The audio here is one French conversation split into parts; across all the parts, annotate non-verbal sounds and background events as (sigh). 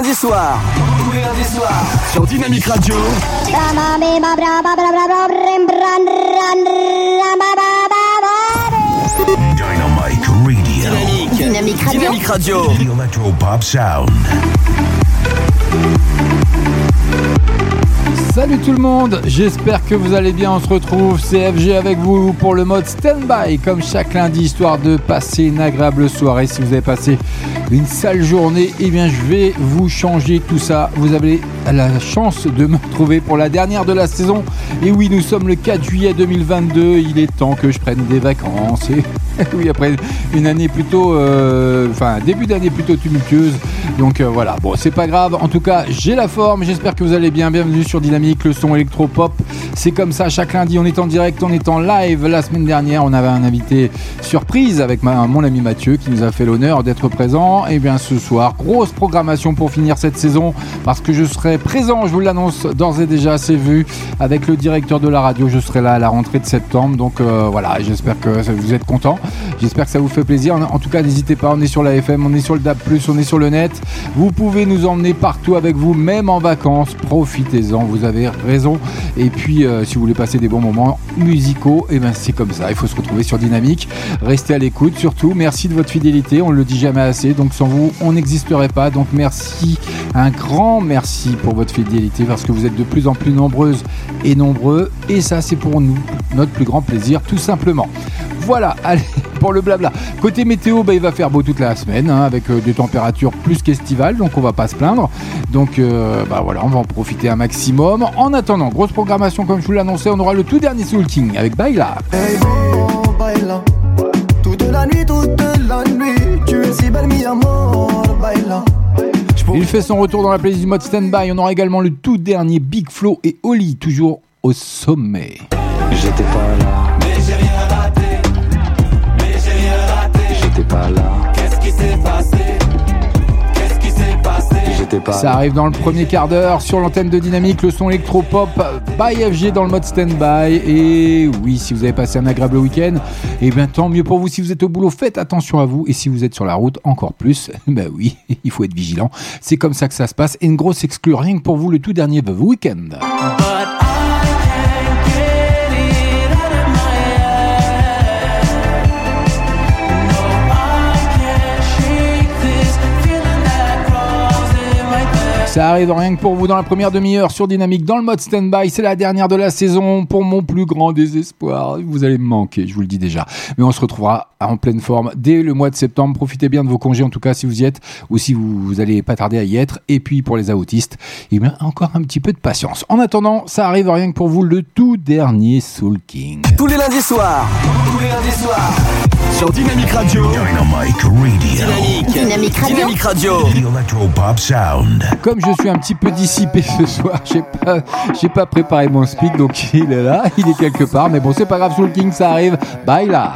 Tous les lundis soirs. Sur Dynamique Radio. Radio. Dynamique. Dynamique Radio. Dynamique Radio. The Electropop Sound. Salut tout le monde, j'espère que vous allez bien. On se retrouve CFG avec vous pour le mode stand-by, comme chaque lundi, histoire de passer une agréable soirée. Si vous avez passé une sale journée, eh bien je vais vous changer tout ça. Vous avez la chance de me retrouver pour la dernière de la saison. Et oui, nous sommes le 4 juillet 2022. Il est temps que je prenne des vacances. Et (laughs) oui, après une année plutôt, euh, enfin début d'année plutôt tumultueuse. Donc euh, voilà, bon, c'est pas grave. En tout cas, j'ai la forme. J'espère que vous allez bien. Bienvenue sur Dynamique, le son électropop. C'est comme ça chaque lundi. On est en direct, on est en live. La semaine dernière, on avait un invité surprise avec mon ami Mathieu qui nous a fait l'honneur d'être présent. Et bien ce soir, grosse programmation pour finir cette saison parce que je serai présent. Je vous l'annonce d'ores et déjà. C'est vu avec le directeur de la radio. Je serai là à la rentrée de septembre. Donc euh, voilà, j'espère que vous êtes contents. J'espère que ça vous fait plaisir. En tout cas, n'hésitez pas. On est sur la FM, on est sur le DAB+, on est sur le net. Vous pouvez nous emmener partout avec vous, même en vacances. Profitez-en, vous avez raison. Et puis, euh, si vous voulez passer des bons moments musicaux, et ben c'est comme ça. Il faut se retrouver sur Dynamique. Restez à l'écoute, surtout. Merci de votre fidélité. On ne le dit jamais assez. Donc, sans vous, on n'existerait pas. Donc, merci, un grand merci pour votre fidélité parce que vous êtes de plus en plus nombreuses et nombreux. Et ça, c'est pour nous, notre plus grand plaisir, tout simplement. Voilà, (laughs) allez, pour le blabla. Côté météo, bah, il va faire beau toute la semaine, hein, avec euh, des températures plus qu'estivales, donc on va pas se plaindre. Donc euh, bah voilà, on va en profiter un maximum. En attendant, grosse programmation comme je vous l'annonçais, on aura le tout dernier Soul King avec Baila. Baby, oh, baila. Toute la nuit, toute la nuit. Tu es si belle, mi amor, baila. Il fait son retour dans la playlist du mode standby. On aura également le tout dernier Big Flow et Oli, toujours au sommet. J'étais pas là. Mais j'ai rien raté. Pas là. Qu'est-ce qui s'est passé? Qu'est-ce qui s'est passé? J'étais pas Ça arrive dans le premier quart d'heure sur l'antenne de Dynamique, le son électropop by FG dans le mode standby. Et oui, si vous avez passé un agréable week-end, et bien tant mieux pour vous. Si vous êtes au boulot, faites attention à vous. Et si vous êtes sur la route, encore plus. (laughs) Ben oui, (laughs) il faut être vigilant. C'est comme ça que ça se passe. Et une grosse exclue, rien que pour vous, le tout dernier The Weekend. Ça arrive rien que pour vous dans la première demi-heure sur Dynamique dans le mode stand-by. C'est la dernière de la saison pour mon plus grand désespoir. Vous allez me manquer, je vous le dis déjà. Mais on se retrouvera en pleine forme dès le mois de septembre. Profitez bien de vos congés en tout cas si vous y êtes ou si vous, vous allez pas tarder à y être. Et puis pour les autistes, eh bien encore un petit peu de patience. En attendant, ça arrive rien que pour vous le tout dernier Soul King. Tous les lundis soirs. Tous les lundis soirs. Sur Dynamique Radio. Dynamite Radio. Dynamique. Dynamique Radio. Dynamique Radio. The Electropop Sound. Comme je suis un petit peu dissipé ce soir, j'ai pas, j'ai pas préparé mon speak, donc il est là, il est quelque part. Mais bon, c'est pas grave, Soul King, ça arrive. Bye là.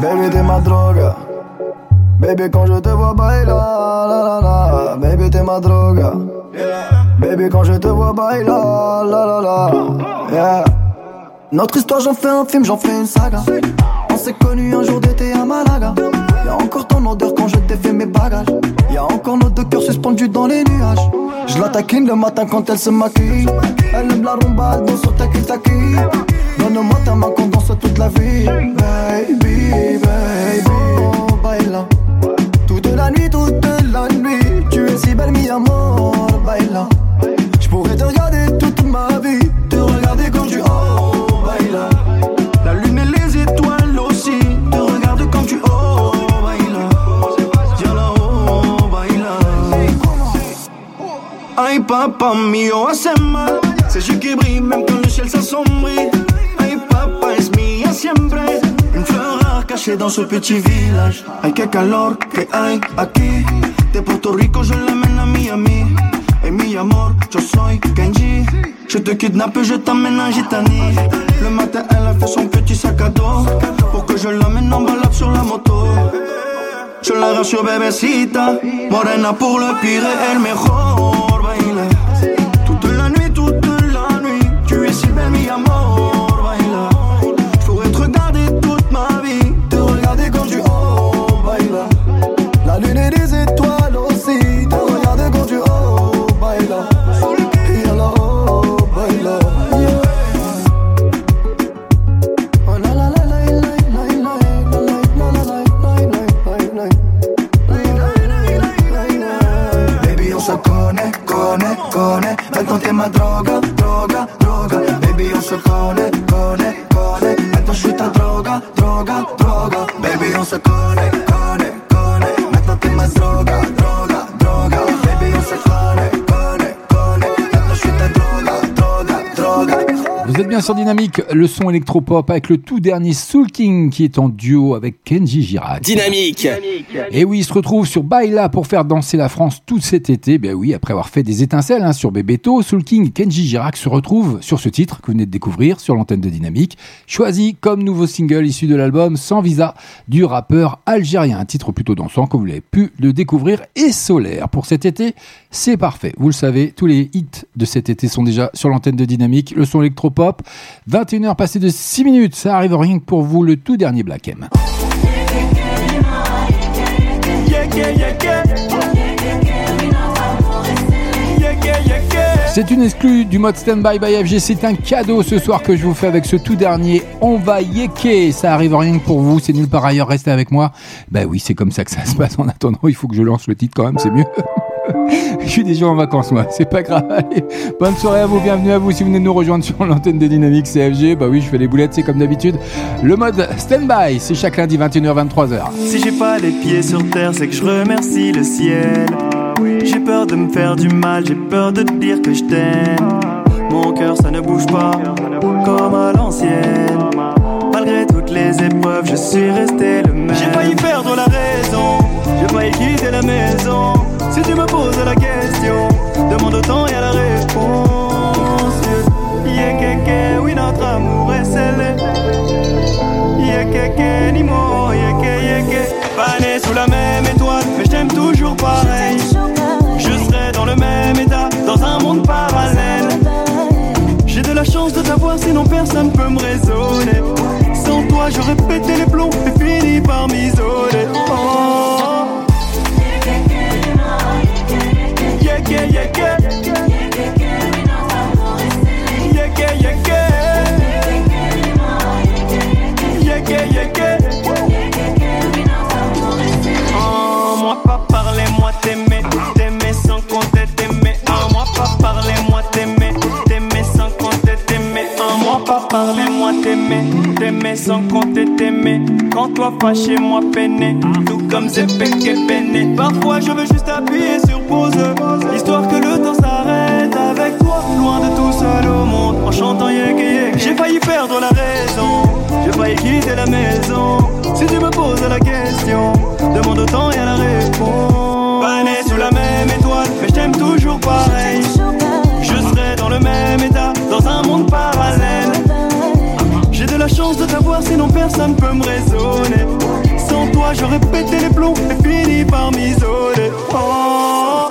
Baby, t'es ma drogue. Baby, quand je te vois, baila. La, la. Baby, t'es ma drogue. Baby, quand je te vois, baila. La, la. Notre histoire, j'en fais un film, j'en fais une saga. On s'est connus un jour d'été à Malaga. Y'a encore ton odeur quand je t'ai fait mes bagages. Y'a encore nos deux cœurs suspendus dans les nuages. Je la taquine le matin quand elle se maquille. Elle aime la rumba, elle danse sur ta taki Donne-moi ta main qu'on danse toute la vie. Baby, baby, oh, baila. Toute la nuit, toute la nuit. Tu es si belle, mi amor, papa mío, hace mal. C'est yeux qui brille même quand le ciel s'assombrit. Ay, papa es mía siempre. Une fleur rare cachée dans ce petit village. Ay, qué calor que hay aquí. De Puerto Rico, je l'amène à Miami. Et mi amor, yo soy Kenji. Je te kidnappe, je t'amène en Gitanie. Le matin, elle a fait son petit sac à dos. Pour que je l'amène en balade sur la moto. Je la rassure, bébécita. Morena pour le pire et el mejor. Sur Dynamique, le son électropop avec le tout dernier Soul King qui est en duo avec Kenji Girac. Dynamique. Et oui, il se retrouve sur Baila pour faire danser la France tout cet été. Ben oui, après avoir fait des étincelles hein, sur Bebeto, Soul King et Kenji Girac se retrouvent sur ce titre que vous venez de découvrir sur l'antenne de Dynamique, choisi comme nouveau single issu de l'album Sans Visa du rappeur algérien. Un titre plutôt dansant comme vous l'avez pu le découvrir et solaire. Pour cet été, c'est parfait. Vous le savez, tous les hits de cet été sont déjà sur l'antenne de Dynamique. Le son électropop, 21h passé de 6 minutes. Ça arrive rien que pour vous, le tout dernier Black M. C'est une exclue du mode Standby by FG. C'est un cadeau ce soir que je vous fais avec ce tout dernier. On va yeker. Ça arrive rien que pour vous. C'est nulle part ailleurs. Restez avec moi. Bah oui, c'est comme ça que ça se passe. En attendant, il faut que je lance le titre quand même. C'est mieux. (laughs) Je suis déjà en vacances, moi. C'est pas grave. Allez, bonne soirée à vous. Bienvenue à vous. Si vous venez de nous rejoindre sur l'antenne de Dynamique CFG, bah oui, je fais les boulettes, c'est comme d'habitude. Le mode stand-by, c'est chaque lundi 21h, 23h. Si j'ai pas les pieds sur terre, c'est que je remercie le ciel. J'ai peur de me faire du mal, j'ai peur de te dire que je t'aime. Mon cœur, ça ne bouge pas, comme à l'ancienne. Malgré toutes les épreuves, je suis resté le même. J'ai failli perdre la raison, j'ai failli quitter la maison. Si tu me poses la question, demande au temps et à la réponse. Yeah, keke, oui, notre amour est scellé. Yeah, keke, ni mot, yeah, ke, yeah, ke. Pas né sous la même étoile, mais je t'aime toujours pareil. Je serai dans le même état, dans un monde parallèle. J'ai de la chance de t'avoir, sinon personne peut me raisonner. Sans toi, j'aurais pété les plombs et fini par m'isoler. Oh. Sans compter t'aimer. Quand toi fâché, moi peiné, tout comme péché peiné. Parfois je veux juste appuyer sur pause, histoire que le temps s'arrête avec toi, loin de tout seul au monde, en chantant yek yek. J'ai failli perdre la raison, j'ai failli quitter la maison. Si tu me poses la question, demande au temps et à la réponse. Pas né sous la même étoile, mais je t'aime toujours pareil. Sinon personne peut me raisonner. Sans toi, j'aurais pété les plombs et fini par m'isoler. Oh.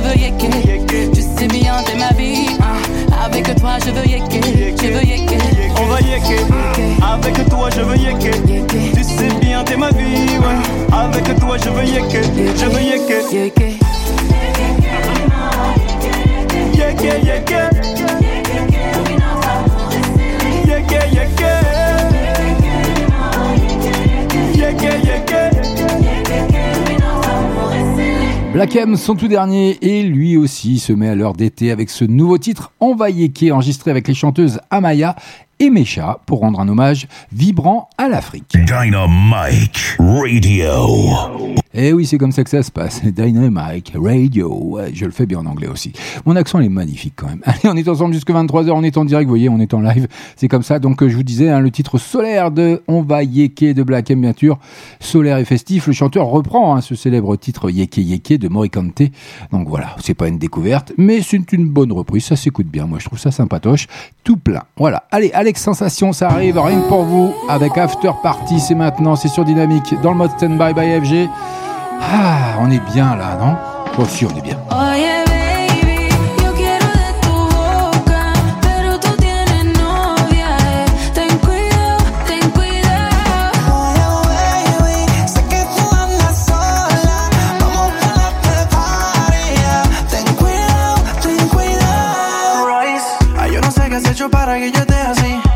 Veux yeker. Tu sais bien t'es ma vie. hein. Avec toi je veux yeker. Je veux yeker. On va yeker. Avec toi, je veux yeker. Tu sais bien, t'es ma vie, ouais. Avec toi, je veux yeker. Je veux yeker. Yeker. Yeker, Black son tout dernier, et lui aussi se met à l'heure d'été avec ce nouveau titre On va yeker, enregistré avec les chanteuses Amaya et Mecha pour rendre un hommage vibrant à l'Afrique. Dynamite Radio. Eh oui, c'est comme ça que ça se passe. (laughs) Dynamic Radio. Ouais, je le fais bien en anglais aussi. Mon accent il est magnifique quand même. (laughs) Allez, on est ensemble jusqu'à 23h, on est en direct, vous voyez, on est en live. C'est comme ça. Donc, euh, je vous disais, hein, le titre solaire de On va yeker de Black M, bien sûr. Solaire et festif. Le chanteur reprend hein, ce célèbre titre Yeke Yeke de Morikante. Donc voilà, c'est pas une découverte, mais c'est une bonne reprise. Ça s'écoute bien. Moi, je trouve ça sympatoche. Tout plein. Voilà. Allez, Alex Sensation, ça arrive rien que pour vous. Avec After Party, c'est maintenant, c'est sur Dynamique, dans le mode Standby by FG. Ah, on est bien là, non? Oh si, on est bien.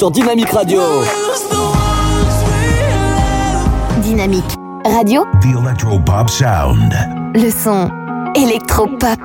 sur Dynamique Radio. Dynamique Radio. The Electropop Sound. Le son électropop.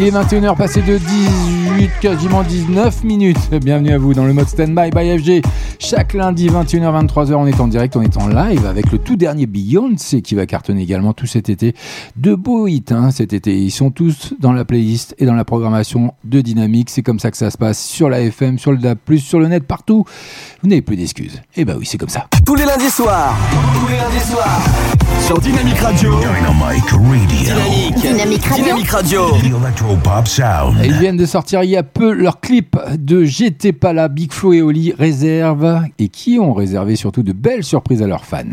Il est 21h passé de 18, quasiment 19 minutes. Bienvenue à vous dans le mode Standby by FG. Chaque lundi 21h 23h on est en direct, on est en live avec le tout dernier Beyoncé qui va cartonner également tout cet été. De beaux hits hein, cet été. Ils sont tous dans la playlist et dans la programmation de Dynamique. C'est comme ça que ça se passe sur la FM, sur le DAB+, sur le net, partout. Vous n'avez plus d'excuses. Et bah oui, c'est comme ça. Tous les lundis soirs. Tous les lundis soirs. Sur Dynamique Radio. Dynamic Radio. Dynamique. Dynamique Radio. Dynamique Radio. Electropop Sound. Et Ils viennent de sortir il y a peu leur clip de J'étais pas là, Big Flo et Oli et qui ont réservé surtout de belles surprises à leurs fans.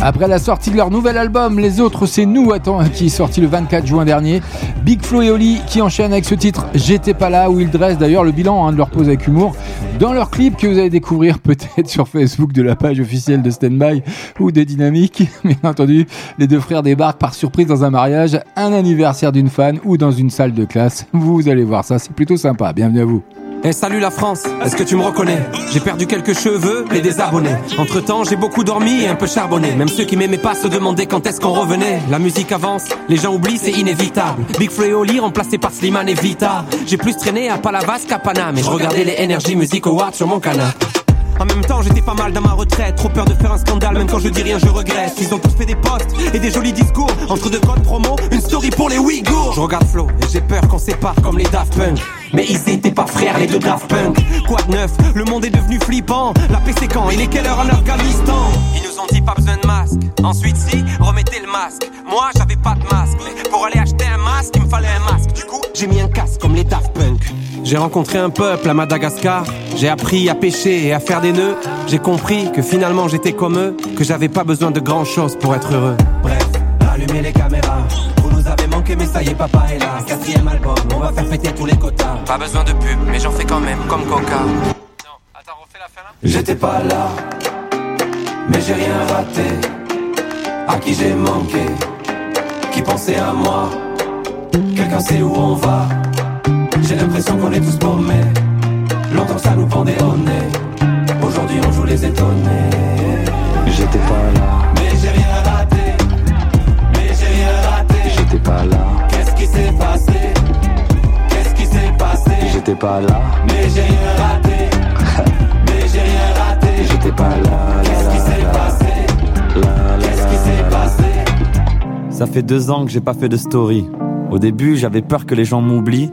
Après la sortie de leur nouvel album, les autres c'est nous attends, (laughs) qui est sorti le 24 juin dernier. Big Flo et Oli qui enchaînent avec ce titre J'étais pas là où ils dressent d'ailleurs le bilan hein, de leur pause avec humour dans leur clip que vous allez découvrir (laughs) peut-être sur Facebook de la page officielle de Standby ou de Dynamique. (laughs) Bien entendu, les deux frères débarquent par surprise dans un mariage, un anniversaire d'une fan ou dans une salle de classe. Vous allez voir ça, c'est plutôt sympa. Bienvenue à vous. Eh salut la France, est-ce que tu me reconnais? J'ai perdu quelques cheveux et des abonnés. Entre temps, j'ai beaucoup dormi et un peu charbonné. Même ceux qui m'aimaient pas se demandaient quand est-ce qu'on revenait. La musique avance, les gens oublient, c'est inévitable. Big Flo et Oli remplacés par Slimane et Vita. J'ai plus traîné à Palavas qu'à Paname et je regardais les Energy Music Awards sur mon canal. En même temps, j'étais pas mal dans ma retraite. Trop peur de faire un scandale, même quand je dis rien, je regrette. Ils ont tous fait des posts et des jolis discours. Entre deux codes promo, une story pour les Ouïghours. Je regarde Flo et j'ai peur qu'on sépare comme les Daft Punk. Mais ils étaient pas frères, les deux Daft Punk. Quoi de neuf? Le monde est devenu flippant. La paix c'est quand? Il est quelle heure en Afghanistan? Ils nous ont dit pas besoin de masque. Ensuite, si, remettez le masque. Moi, j'avais pas de masque. Mais pour aller acheter un masque, il me fallait un masque. Du coup, j'ai mis un casque comme les Daft Punk. J'ai rencontré un peuple à Madagascar. J'ai appris à pêcher et à faire des nœuds. J'ai compris que finalement j'étais comme eux, que j'avais pas besoin de grand chose pour être heureux. Bref, allumez les caméras. Manqué, mais ça y est, papa est là. Quatrième album, on va faire péter tous les quotas. Pas besoin de pub, mais j'en fais quand même, comme Coca. J'étais pas là, mais j'ai rien raté. À qui j'ai manqué, qui pensait à moi. Quelqu'un sait où on va. J'ai l'impression qu'on est tous paumés. Longtemps que ça nous pendait au nez. Aujourd'hui on joue les étonnés. J'étais pas là. Qu'est-ce qui s'est passé? Qu'est-ce qui s'est passé? J'étais pas là, mais j'ai rien raté. (laughs) mais j'ai rien raté. J'étais pas là. Qu'est-ce qui s'est passé? Qu'est-ce qui s'est passé? Ça fait deux ans que j'ai pas fait de story. Au début, j'avais peur que les gens m'oublient.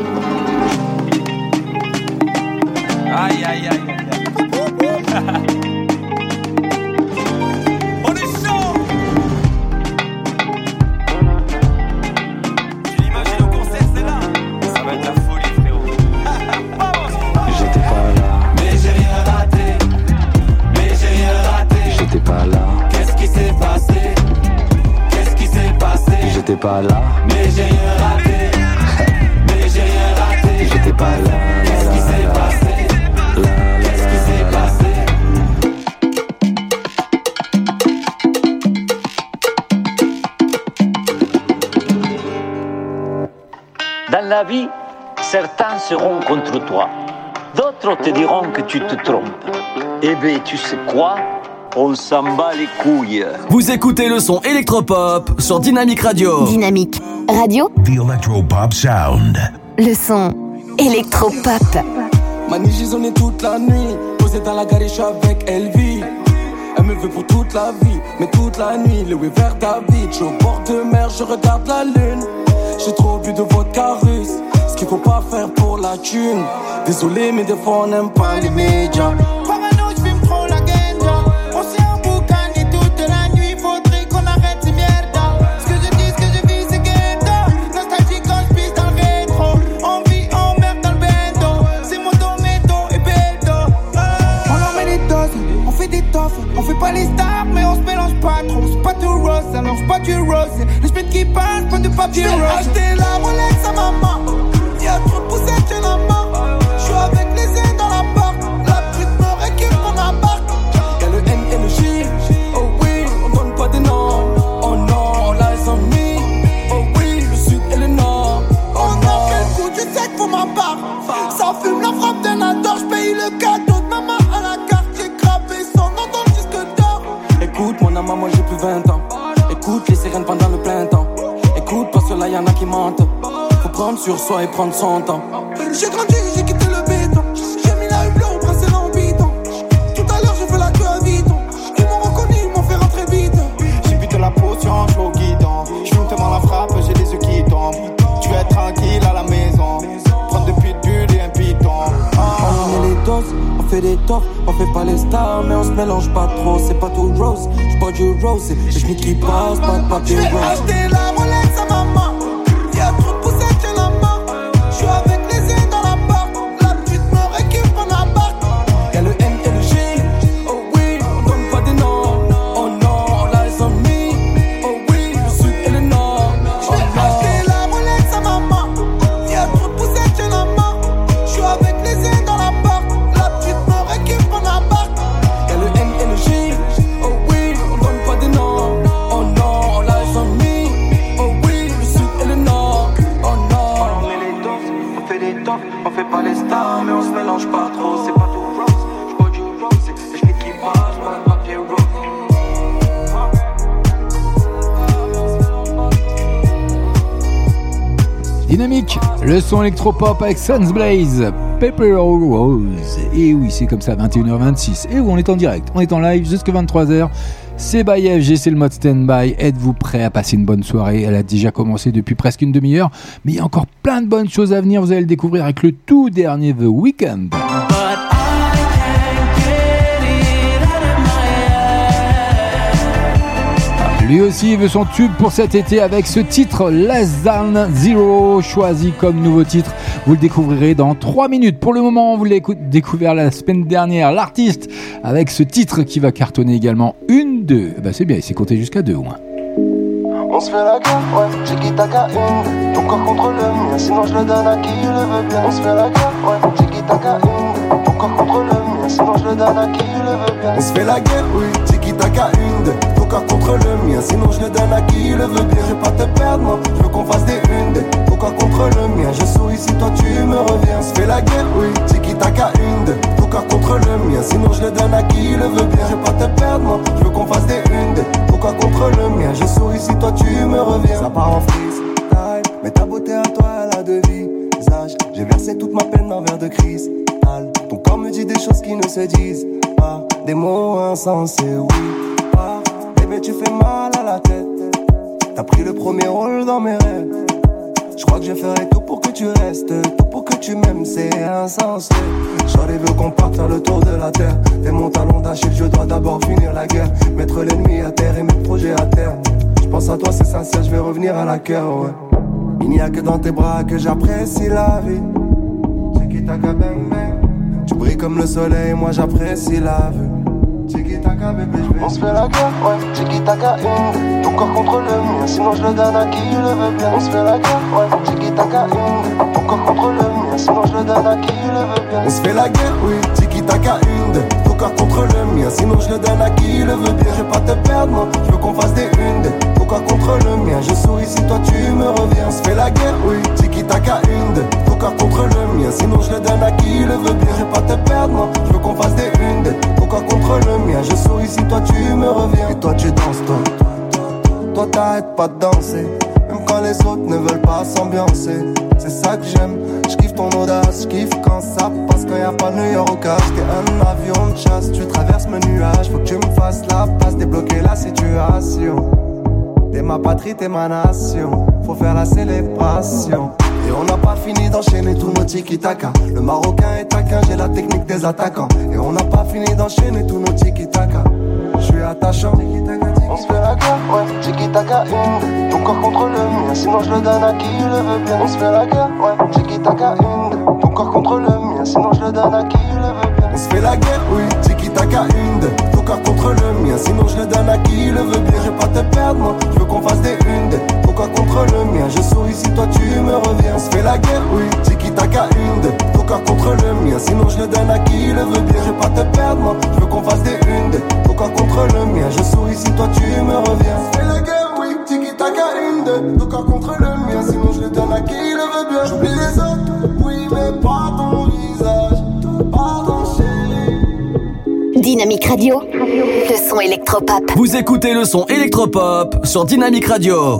ai, ai, ai. ai. (laughs) seront contre toi. D'autres te diront que tu te trompes. Eh bien, tu sais quoi? On s'en bat les couilles. Vous écoutez le son électropop sur Dynamic Radio. Dynamique Radio, The Electropop Sound. le son électropop. Mani, j'ai zoné toute la nuit. Posé dans la gare, je avec Elvie. Elle me veut pour toute la vie, mais toute la nuit. Le vers David, je suis au bord de mer, je regarde la lune. J'ai trop bu de vodka russe, qu'il faut pas faire pour la thune. Désolé, mais des fois on n'aime pas les médias. Parano, je fume trop la ganja. On s'est emboucané toute la nuit. Faudrait qu'on arrête ces merdas. Ce que je dis, ce que je vis, c'est ghetto. Nostalgie quand je dans le rétro. On vit, on meurt dans le bendo. C'est moto, méto et béto. On en met des doses, on fait des toffes. On fait pas les stars, mais on se mélange pas trop. C'est pas tout rose, ça mange pas du rose. Les semaines qui passent, pas de papier rose. acheté la Rolex à maman. Y'a trop de prendre sur soi et prendre son temps. J'ai grandi, j'ai quitté le béton. J'ai mis la hublot au précédent bidon. Tout à l'heure, j'ai fait la queue à Vuitton. Ils m'ont reconnu, ils m'ont fait rentrer vite. J'ai bu de la potion, je suis au guidon. Je tellement la frappe, j'ai les yeux qui tombent. Tu es tranquille à la maison. Prendre de pitbull et un piton. On met les doses, on fait des tops, on fait pas les stars, mais on se mélange pas trop. C'est pas tout rose, je bois du rose. Et je qui passe, pas de papier rose. Son électropop avec Suns Blaze, Paper Rose. Et oui, c'est comme ça, 21h26. Et on est en direct, on est en live jusqu'à 23h. C'est by FG, c'est le mode stand-by. Êtes-vous prêt à passer une bonne soirée? Elle a déjà commencé depuis presque une demi-heure, mais il y a encore plein de bonnes choses à venir. Vous allez le découvrir avec le tout dernier The Weeknd. Lui aussi veut son tube pour cet été avec ce titre Less Than Zero, choisi comme nouveau titre. Vous le découvrirez dans 3 minutes. Pour le moment, vous l'avez découvert la semaine dernière, l'artiste, avec ce titre qui va cartonner également une, deux. Bah c'est bien, il s'est compté jusqu'à deux au moins. On se fait la guerre, ouais, j'ai qui taka une Ton corps contre le mien, sinon je le donne à qui le veut bien On se fait la guerre, ouais, j'ai qui taka une Ton corps contre le mien, sinon je le donne à qui le veut bien On se fait la guerre, oui, tiki taka une Corps contre le mien, sinon je le donne à qui le veut bien. Je pas te perdre, moi, je veux qu'on fasse des une corps contre le mien, je souris si toi tu me reviens. Se fait la guerre, oui, tiki taka une Ton corps contre le mien, sinon je le donne à qui le veut bien. Je pas te perdre, moi, je veux qu'on fasse des une corps contre le mien, je souris si toi tu me reviens. Ça part en freestyle, mais ta beauté à toi elle a deux visages. J'ai versé toute ma peine dans verre de cristal. Ton corps me dit des choses qui ne se disent pas. Des mots insensés, oui Tu fais mal à la tête T'as pris le premier rôle dans mes rêves je crois que je ferai tout pour que tu restes, tout pour que tu m'aimes, c'est insensé. J'aurais veut qu'on parte faire le tour de la terre. T'es mon talon d'Achille, je dois d'abord finir la guerre. Mettre l'ennemi à terre et mes projets à terre. Je pense à toi, c'est sincère, je vais revenir à la cœur, ouais. Il n'y a que dans tes bras que j'apprécie la vie. Tu brilles comme le soleil, moi j'apprécie la vue. On se fait la guerre, ouais, tiki taka une Ton corps contre le mien, sinon je le donne à qui le veut bien. On se fait la guerre, ouais, tiki taka une Ton corps contre le mien, sinon je le donne à qui le veut bien. On se fait la guerre, oui, tiki taka une Corps contre le mien, sinon je le donne à qui le veut bien. Je vais pas te perdre, moi, je veux qu'on fasse des une corps contre le mien, je souris si toi tu me reviens. Se fait la guerre, oui, tiki taka une Ton corps contre le mien, sinon je le donne à qui le veut bien. Je pas te perdre, moi, je veux qu'on fasse des une corps contre le mien, je souris si toi tu me reviens. Et toi tu danses, toi. Toi t'arrêtes pas de danser. Même quand les autres ne veulent pas s'ambiancer C'est ça que j'aime. Je kiffe ton audace, je kiffe quand ça passe. Quand y a pas New York au T'es un avion de chasse, tu traverses mes nuages Faut que tu me fasses la passe, débloquer la situation. T'es ma patrie, t'es ma nation. Faut faire la célébration. Et on n'a pas fini d'enchaîner tous nos tiki-taka. Le Marocain est taquin, j'ai la technique des attaquants. Et on n'a pas fini d'enchaîner tous nos tiki-taka attachant. On se fait la guerre, ouais, tiki taka une Ton corps contre le mien, sinon je le donne à qui le veut bien On se fait la guerre, ouais, tiki taka une Ton corps contre le mien, sinon je le donne à qui le veut bien On se fait la guerre, oui, tiki-taka une. Ton corps contre le mien, sinon je le donne à qui le veut bien. Je vais pas te perdre, moi, je veux qu'on fasse des une Ton corps contre le mien, je souris si toi tu me reviens. On se fait la guerre, oui, tiki-taka une Ton corps contre le mien, sinon je le donne à qui le veut bien. Je vais pas te perdre, moi, je veux qu'on fasse des une Ton corps contre le mien, je souris si toi tu me reviens. Fait la guerre, oui, tiki-taka une Ton corps contre le mien, sinon je le donne à qui le veut bien. J'oublie les autres, oui, mais pas ton visage. Pardon chérie Dynamique Radio, le son électropop. Vous écoutez le son électropop sur Dynamic Radio.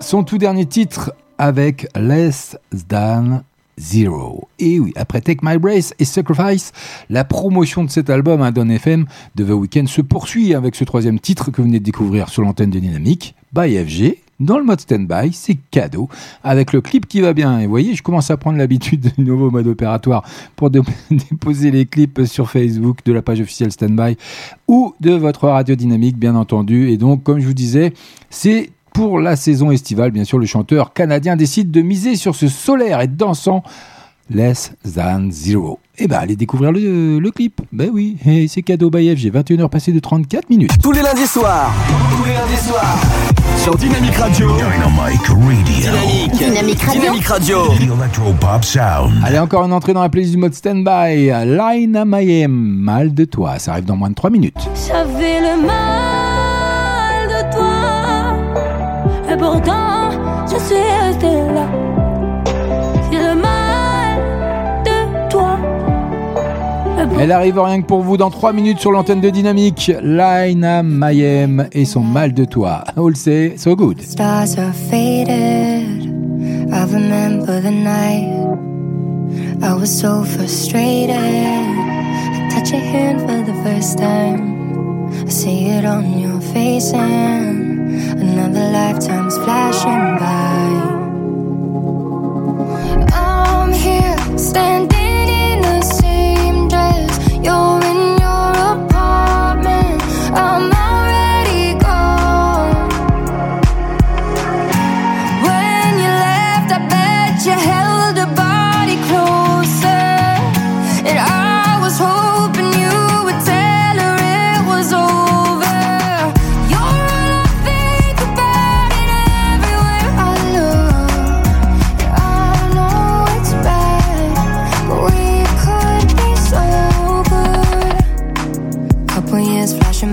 Son tout dernier titre avec Less Than Zero. Et oui, après Take My Brace et Sacrifice, la promotion de cet album à Don FM de The Weeknd se poursuit avec ce troisième titre que vous venez de découvrir sur l'antenne de Dynamique, by FG. Dans le mode stand-by, c'est cadeau, avec le clip qui va bien. Et vous voyez, je commence à prendre l'habitude du nouveau mode opératoire pour dé- (laughs) déposer les clips sur Facebook de la page officielle stand-by ou de votre radio dynamique, bien entendu. Et donc, comme je vous disais, c'est pour la saison estivale, bien sûr, le chanteur canadien décide de miser sur ce solaire et dansant Less Than Zero. Et ben, allez découvrir le, le clip. Ben oui, et c'est cadeau by FG, 21h passées de 34 minutes. Tous les lundis soirs. Tous les lundis soirs. Sur Dynamic Radio. Dynamic Radio. Dynamique. Dynamique Radio. Dynamic Radio. The Electropop Sound. Allez, encore une entrée dans la playlist du mode standby. Line à Mayhem, mal de toi. Ça arrive dans moins de 3 minutes. J'avais le mal Elle arrive rien que pour vous dans 3 minutes sur l'antenne de Dynamique. Line à Mayhem et son mal de toi. All say so good. Stars are faded. I remember the night. I was so frustrated. I touch your hand for the first time. I see it on your face, and another lifetime's flashing by. I'm here standing your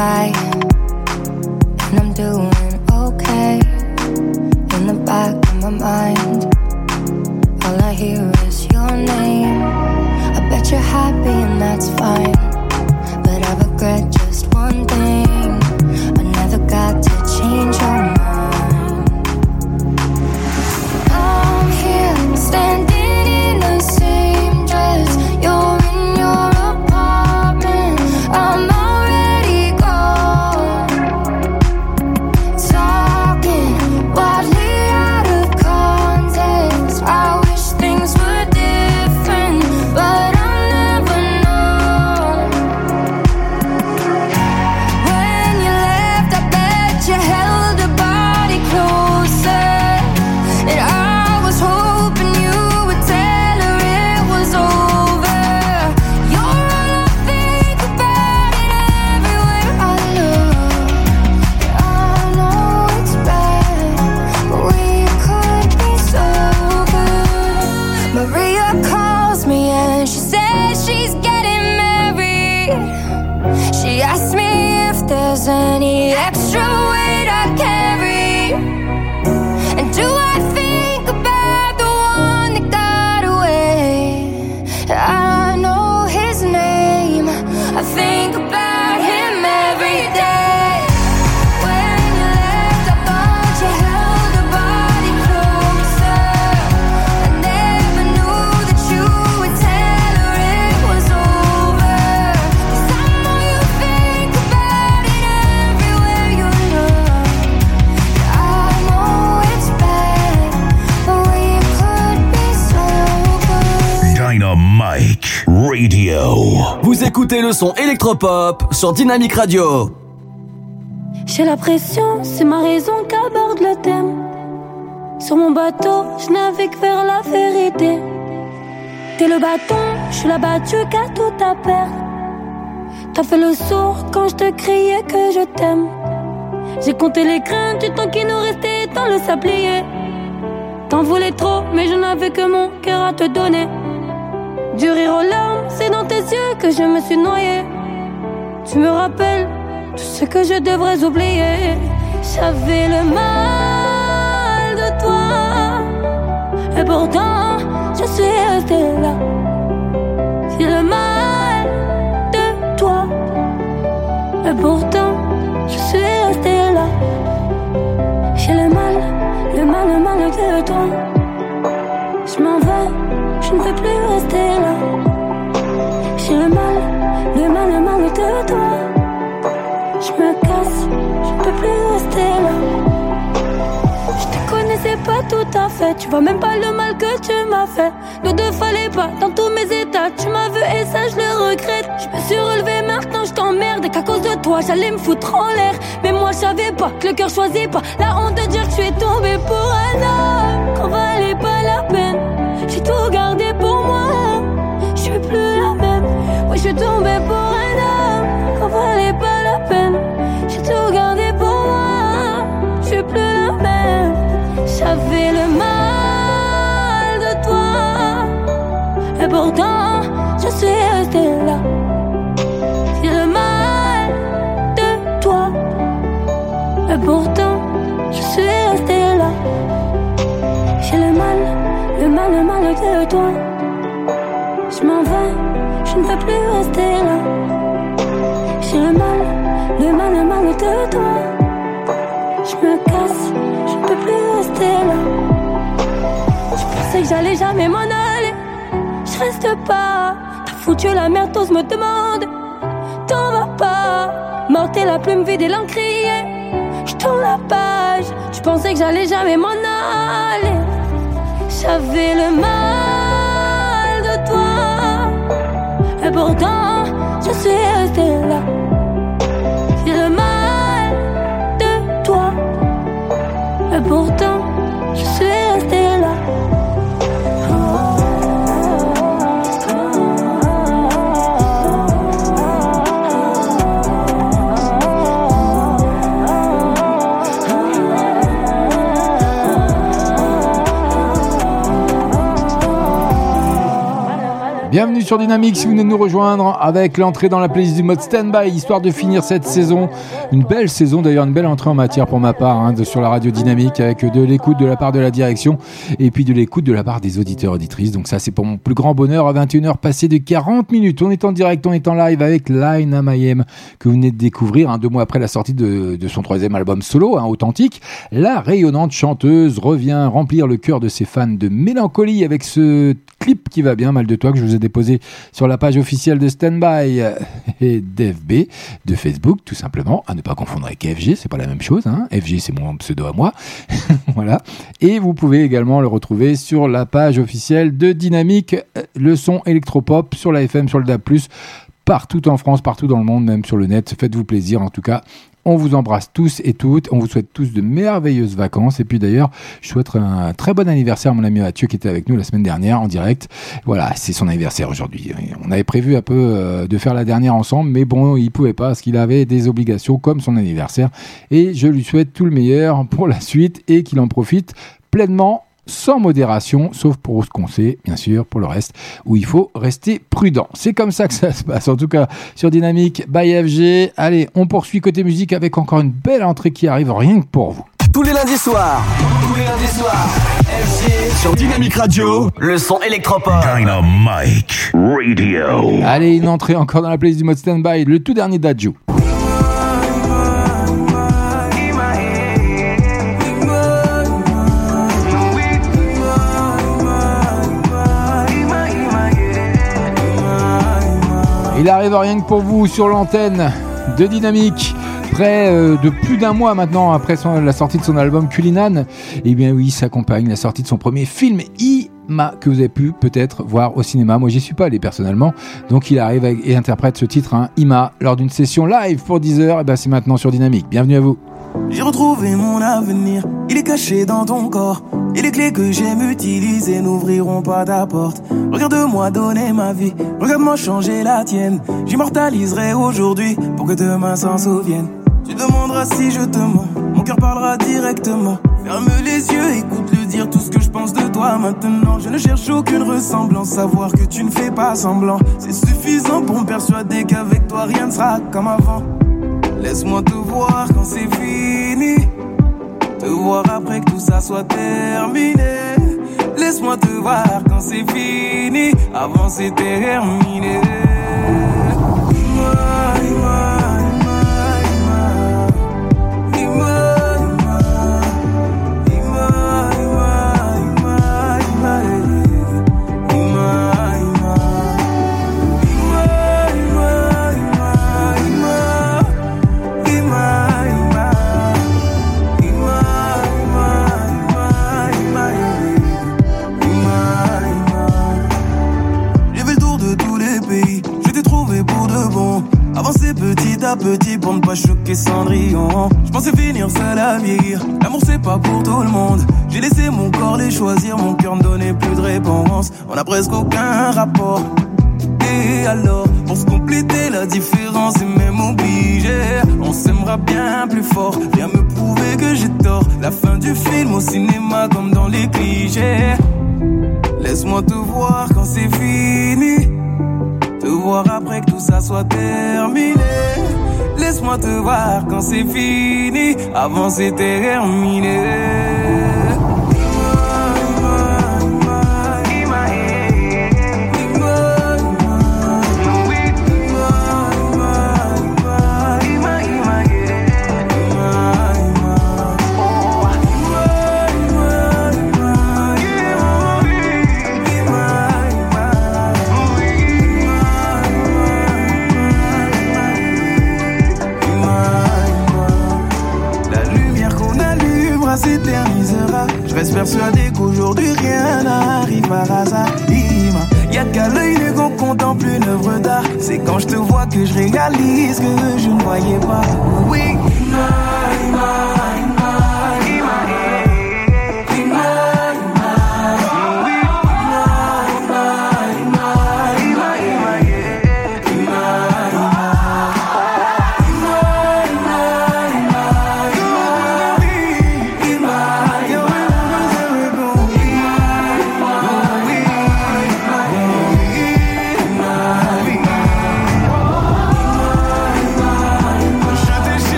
by, and I'm doing okay in the back of my mind. All I hear is your name. I bet you're happy, and that's fine. Écoutez le son électropop sur Dynamic Radio. J'ai la pression, c'est ma raison qu'aborde le thème. Sur mon bateau, je navigue vers la vérité. T'es le bâton, je suis la battue qu'à tout à perdre. T'as fait le sourd quand je te criais que je t'aime. J'ai compté les grains du temps qui nous restait dans le sablier. T'en voulais trop, mais je n'avais que mon cœur à te donner du rire aux larmes, c'est dans tes yeux que je me suis noyée. Tu me rappelles tout ce que je devrais oublier. J'avais le mal de toi, et pourtant je suis restée là. J'ai le mal de toi, et pourtant je suis restée là. J'ai le mal, le mal, le mal de toi. Je m'en vais je ne veux plus rester là. J'ai le mal, le mal, le mal de toi. Je me casse, je ne peux plus rester là. Je te connaissais pas tout à fait, tu vois même pas le mal que tu m'as fait. Nous deux fallait pas, dans tous mes états, tu m'as vu et ça je le regrette. Je me suis relevé, maintenant je t'emmerde et qu'à cause de toi j'allais me foutre en l'air. Mais moi je savais pas que le cœur choisit pas la honte de dire que je suis tombée pour un homme, qu'on pas. Tout gardé pour moi, je suis plus la même. Oui, je suis tombée pour le mal, de toi. Je m'en vais, je ne veux plus rester là. J'ai le mal, le mal, le mal de toi. Je me casse, je ne peux plus rester là. Je pensais que j'allais jamais m'en aller. Je reste pas. T'as foutu la merde, tous me demandent. T'en vas pas. Morté la plume vide et l'encrier. Je tourne la page. Je pensais que j'allais jamais m'en aller. J'avais le mal de toi. Et pourtant, je suis restée là. J'ai le mal de toi. Et pourtant, Bienvenue sur Dynamique si vous venez de nous rejoindre avec l'entrée dans la playlist du mode Standby, histoire de finir cette saison. Une belle saison d'ailleurs, une belle entrée en matière pour ma part hein, sur la radio Dynamique avec de l'écoute de la part de la direction et puis de l'écoute de la part des auditeurs auditrices. Donc ça c'est pour mon plus grand bonheur à 21h passé de 40 minutes. On est en direct, on est en live avec Line Amayem que vous venez de découvrir hein, deux mois après la sortie de, de son troisième album solo, hein, authentique. La rayonnante chanteuse revient remplir le cœur de ses fans de mélancolie avec ce clip qui va bien, mal de toi, que je vous ai déposé sur la page officielle de Standby (laughs) et d'FB, de Facebook, tout simplement, à ne pas confondre avec FG, c'est pas la même chose, hein. FG c'est mon pseudo à moi, (laughs) voilà. Et vous pouvez également le retrouver sur la page officielle de Dynamique, euh, le son électropop, sur la FM, sur le DAB+, partout en France, partout dans le monde, même sur le net. Faites-vous plaisir, en tout cas. On vous embrasse tous et toutes. On vous souhaite tous de merveilleuses vacances. Et puis d'ailleurs, je souhaite un très bon anniversaire à mon ami Mathieu qui était avec nous la semaine dernière en direct. Voilà, c'est son anniversaire aujourd'hui. On avait prévu un peu euh, de faire la dernière ensemble, mais bon, il pouvait pas parce qu'il avait des obligations comme son anniversaire. Et je lui souhaite tout le meilleur pour la suite et qu'il en profite pleinement sans modération, sauf pour ce qu'on sait, bien sûr, pour le reste, où il faut rester prudent. C'est comme ça que ça se passe, en tout cas, sur Dynamique by FG. Allez, on poursuit côté musique avec encore une belle entrée qui arrive rien que pour vous. Tous les lundis soirs. Tous les lundis soirs. FG sur Dynamique Radio. Le son électropop. Dynamite Radio. Allez, une entrée encore dans la playlist du mode standby, le tout dernier d'Adjo. Il arrive rien que pour vous sur l'antenne de Dynamique. Près euh, de plus d'un mois maintenant après la sortie de son album Culinan, et bien oui, s'accompagne la sortie de son premier film Ima que vous avez pu peut-être voir au cinéma. Moi, j'y suis pas allé personnellement, donc il arrive et interprète ce titre hein, Ima lors d'une session live pour 10 heures. Et c'est maintenant sur Dynamique. Bienvenue à vous. J'ai retrouvé mon avenir, il est caché dans ton corps. Et les clés que j'aime utiliser n'ouvriront pas ta porte. Regarde-moi donner ma vie, regarde-moi changer la tienne. J'immortaliserai aujourd'hui pour que demain s'en souvienne. Tu demanderas si je te mens, mon cœur parlera directement. Ferme les yeux, écoute-le dire tout ce que je pense de toi maintenant. Je ne cherche aucune ressemblance, savoir que tu ne fais pas semblant. C'est suffisant pour me persuader qu'avec toi rien ne sera comme avant. Laisse-moi te voir quand c'est fini. Te voir après que tout ça soit terminé. Laisse-moi te voir quand c'est fini. Avant c'est terminé. petit pour ne pas choquer Cendrillon. Je pensais finir seul à vieillir. L'amour c'est pas pour tout le monde. J'ai laissé mon corps les choisir, mon cœur ne donnait plus de réponse. On a presque aucun rapport. Et alors, pour se compléter la différence et même obliger, on s'aimera bien plus fort. Viens me prouver que j'ai tort. La fin du film au cinéma comme dans les clichés. Laisse-moi te voir quand c'est fini. Te voir après que tout ça soit terminé. Laisse-moi te voir quand c'est fini. Avant c'est terminé. reste persuadé qu'aujourd'hui rien n'arrive par hasard. Dis-moi, y'a qu'à l'œil nu qu'on contemple une œuvre d'art? C'est quand je te vois que je réalise que je ne voyais pas. Oui.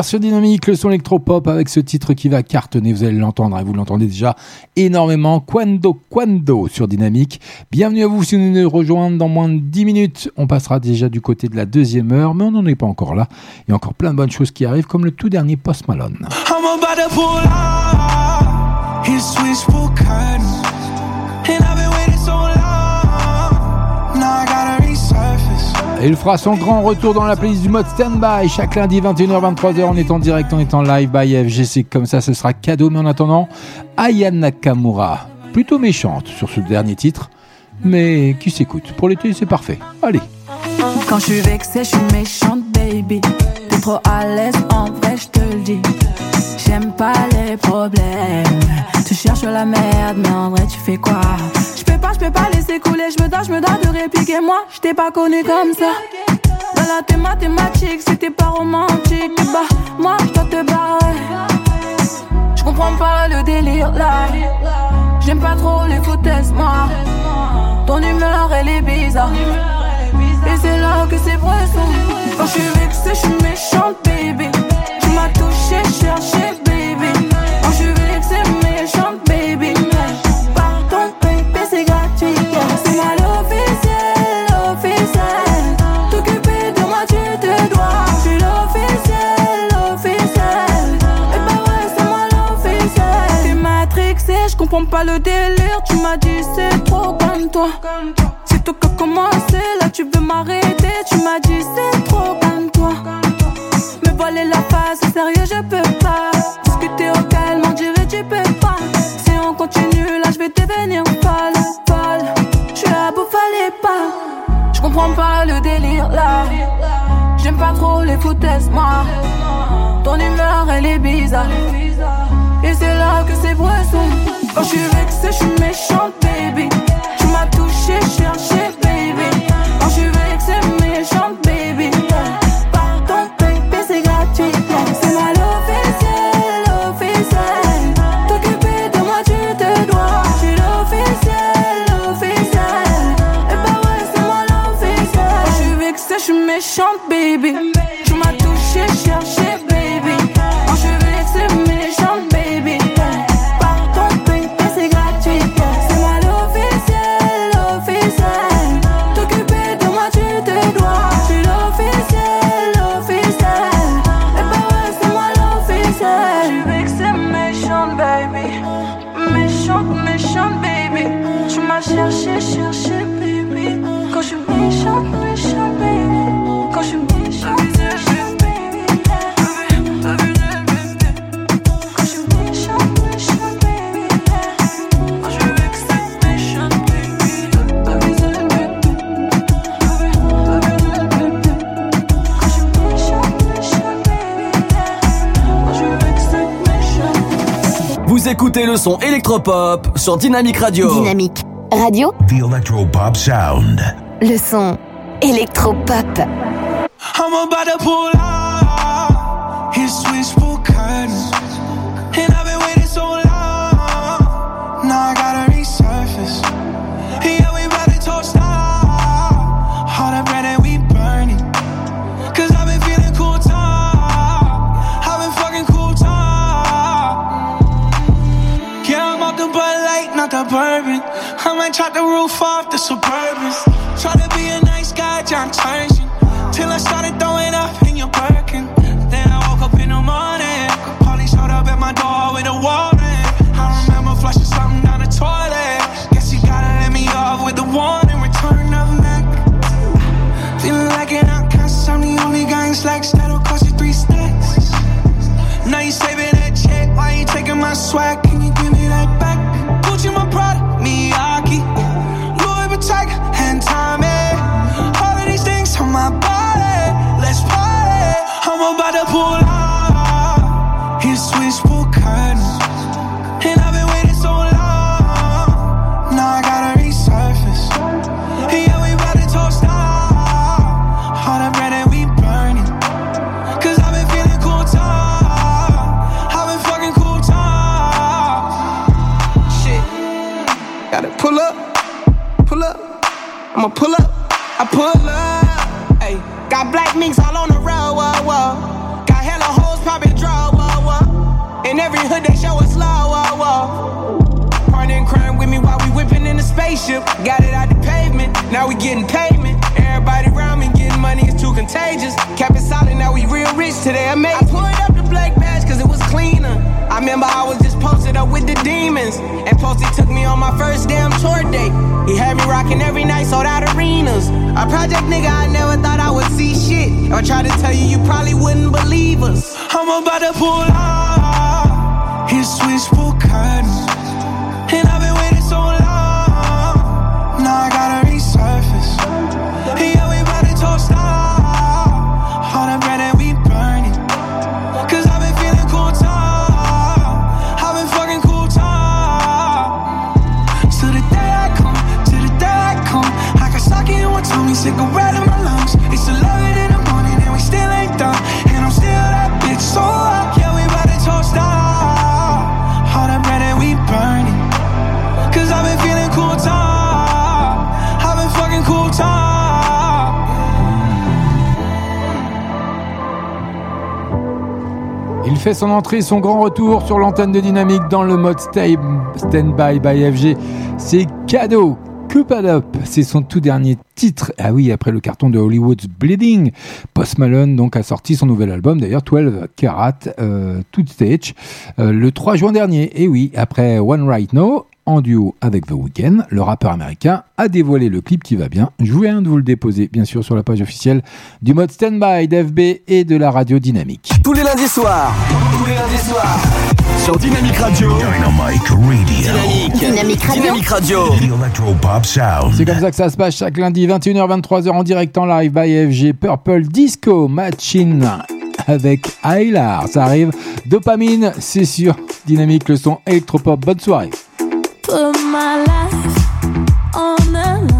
sur Dynamique, le son électropop avec ce titre qui va cartonner, vous allez l'entendre et vous l'entendez déjà énormément. Quando, quando sur Dynamique. Bienvenue à vous si vous nous rejoindre dans moins de 10 minutes. On passera déjà du côté de la deuxième heure, mais on n'en est pas encore là. Il y a encore plein de bonnes choses qui arrivent, comme le tout dernier Post Malone. Et il fera son grand retour dans la playlist du mode Standby chaque lundi 21h 23h on est en direct, on est en live by FGC comme ça ce sera cadeau. Mais en attendant Aya Nakamura. Plutôt méchante sur ce dernier titre. Mais qui s'écoute. Pour l'été c'est parfait. Allez. Quand je suis vexée, je méchante, baby. Trop à l'aise, en vrai, je te le dis. J'aime pas les problèmes. Tu cherches la merde, mais en vrai, tu fais quoi? Je peux pas, je peux pas laisser couler. Je me dois, je me dois de répliquer. Moi, je t'ai pas connu comme ça. Dans la tes mathématiques, c'était pas romantique. Bah, moi, je dois te barrer. Je comprends pas le délire là. J'aime pas trop les foutaises, moi. Ton humeur, elle est bizarre. Et c'est là que c'est bresson. Quand je suis vexée, je suis méchante, baby. Tu m'as touché, cherché, baby. Quand je suis vexée, méchante, baby. Pardon, baby, c'est gratuit. C'est mal officiel, officiel. T'occuper de moi, tu te dois. Je suis l'officiel, officiel. Et bah ouais, c'est moi l'officiel. T'es matrixé, je comprends pas le délire. Tu m'as dit c'est trop comme toi. C'est qui as commencé, là tu veux m'arrêter. Tu m'as sérieux, je peux pas. Discuter au calme, on dirait tu peux pas. Si on continue, là je vais devenir folle, folle. Je suis à fallait pas. Je comprends pas le délire là. J'aime pas trop les foutaises, moi. Ton humeur, elle est bizarre. Et c'est là que c'est bresson. Quand je suis vexée, je suis méchante, baby. Tu m'as touché, cherché, je suis méchante, baby. Écoutez le son électropop sur Dynamique Radio. Dynamique Radio, The Electropop Sound. le son électropop. I'm about to pull out his I might chop the roof off the Suburbans. Fait son grand retour sur l'antenne de Dynamique dans le mode Standby by FG. C'est cadeau. Up, c'est son tout dernier titre. Ah oui, après le carton de Hollywood's Bleeding, Post Malone donc a sorti son nouvel album, d'ailleurs 12 Carat, euh, stage, euh, le 3 juin dernier. Et oui, après One Right Now, en duo avec The Weeknd, le rappeur américain a dévoilé le clip qui va bien. Je viens de vous le déposer, bien sûr, sur la page officielle du mode Standby d'FB et de la radio Dynamique. Tous les lundis soirs. Tous les lundis soirs. Sur Dynamique Radio. Dynamic Radio. Dynamique. Dynamique Radio. Dynamique Radio. The Electro Pop Sound. C'est comme ça que ça se passe chaque lundi, 21h, 23h en direct en live by FG Purple Disco Machine avec Aylar. Ça arrive. Dopamine, c'est sûr. Dynamique, le son électropop. Bonne soirée. Put my life on the line.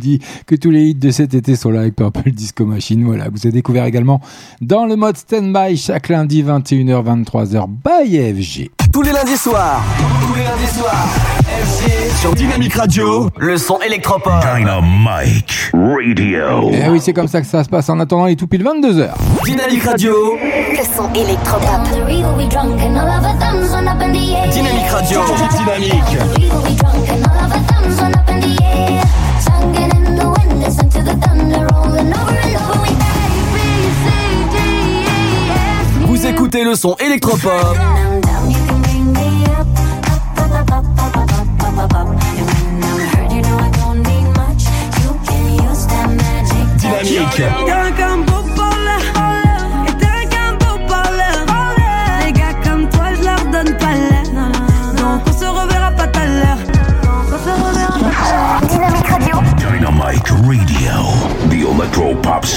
Dit que tous les hits de cet été sont là avec Purple Disco Machine. Voilà, vous avez découvert également dans le mode stand-by chaque lundi 21h 23h by FG. Tous les lundis soirs. Tous les lundis soirs. FG sur Dynamic Radio. Le son électropop. Dynamic Radio. Eh oui, c'est comme ça que ça se passe. En attendant, il est tout pile 22h. Dynamic Radio. Le son électropop. Dynamic Radio. Dynamique. Le son électropop.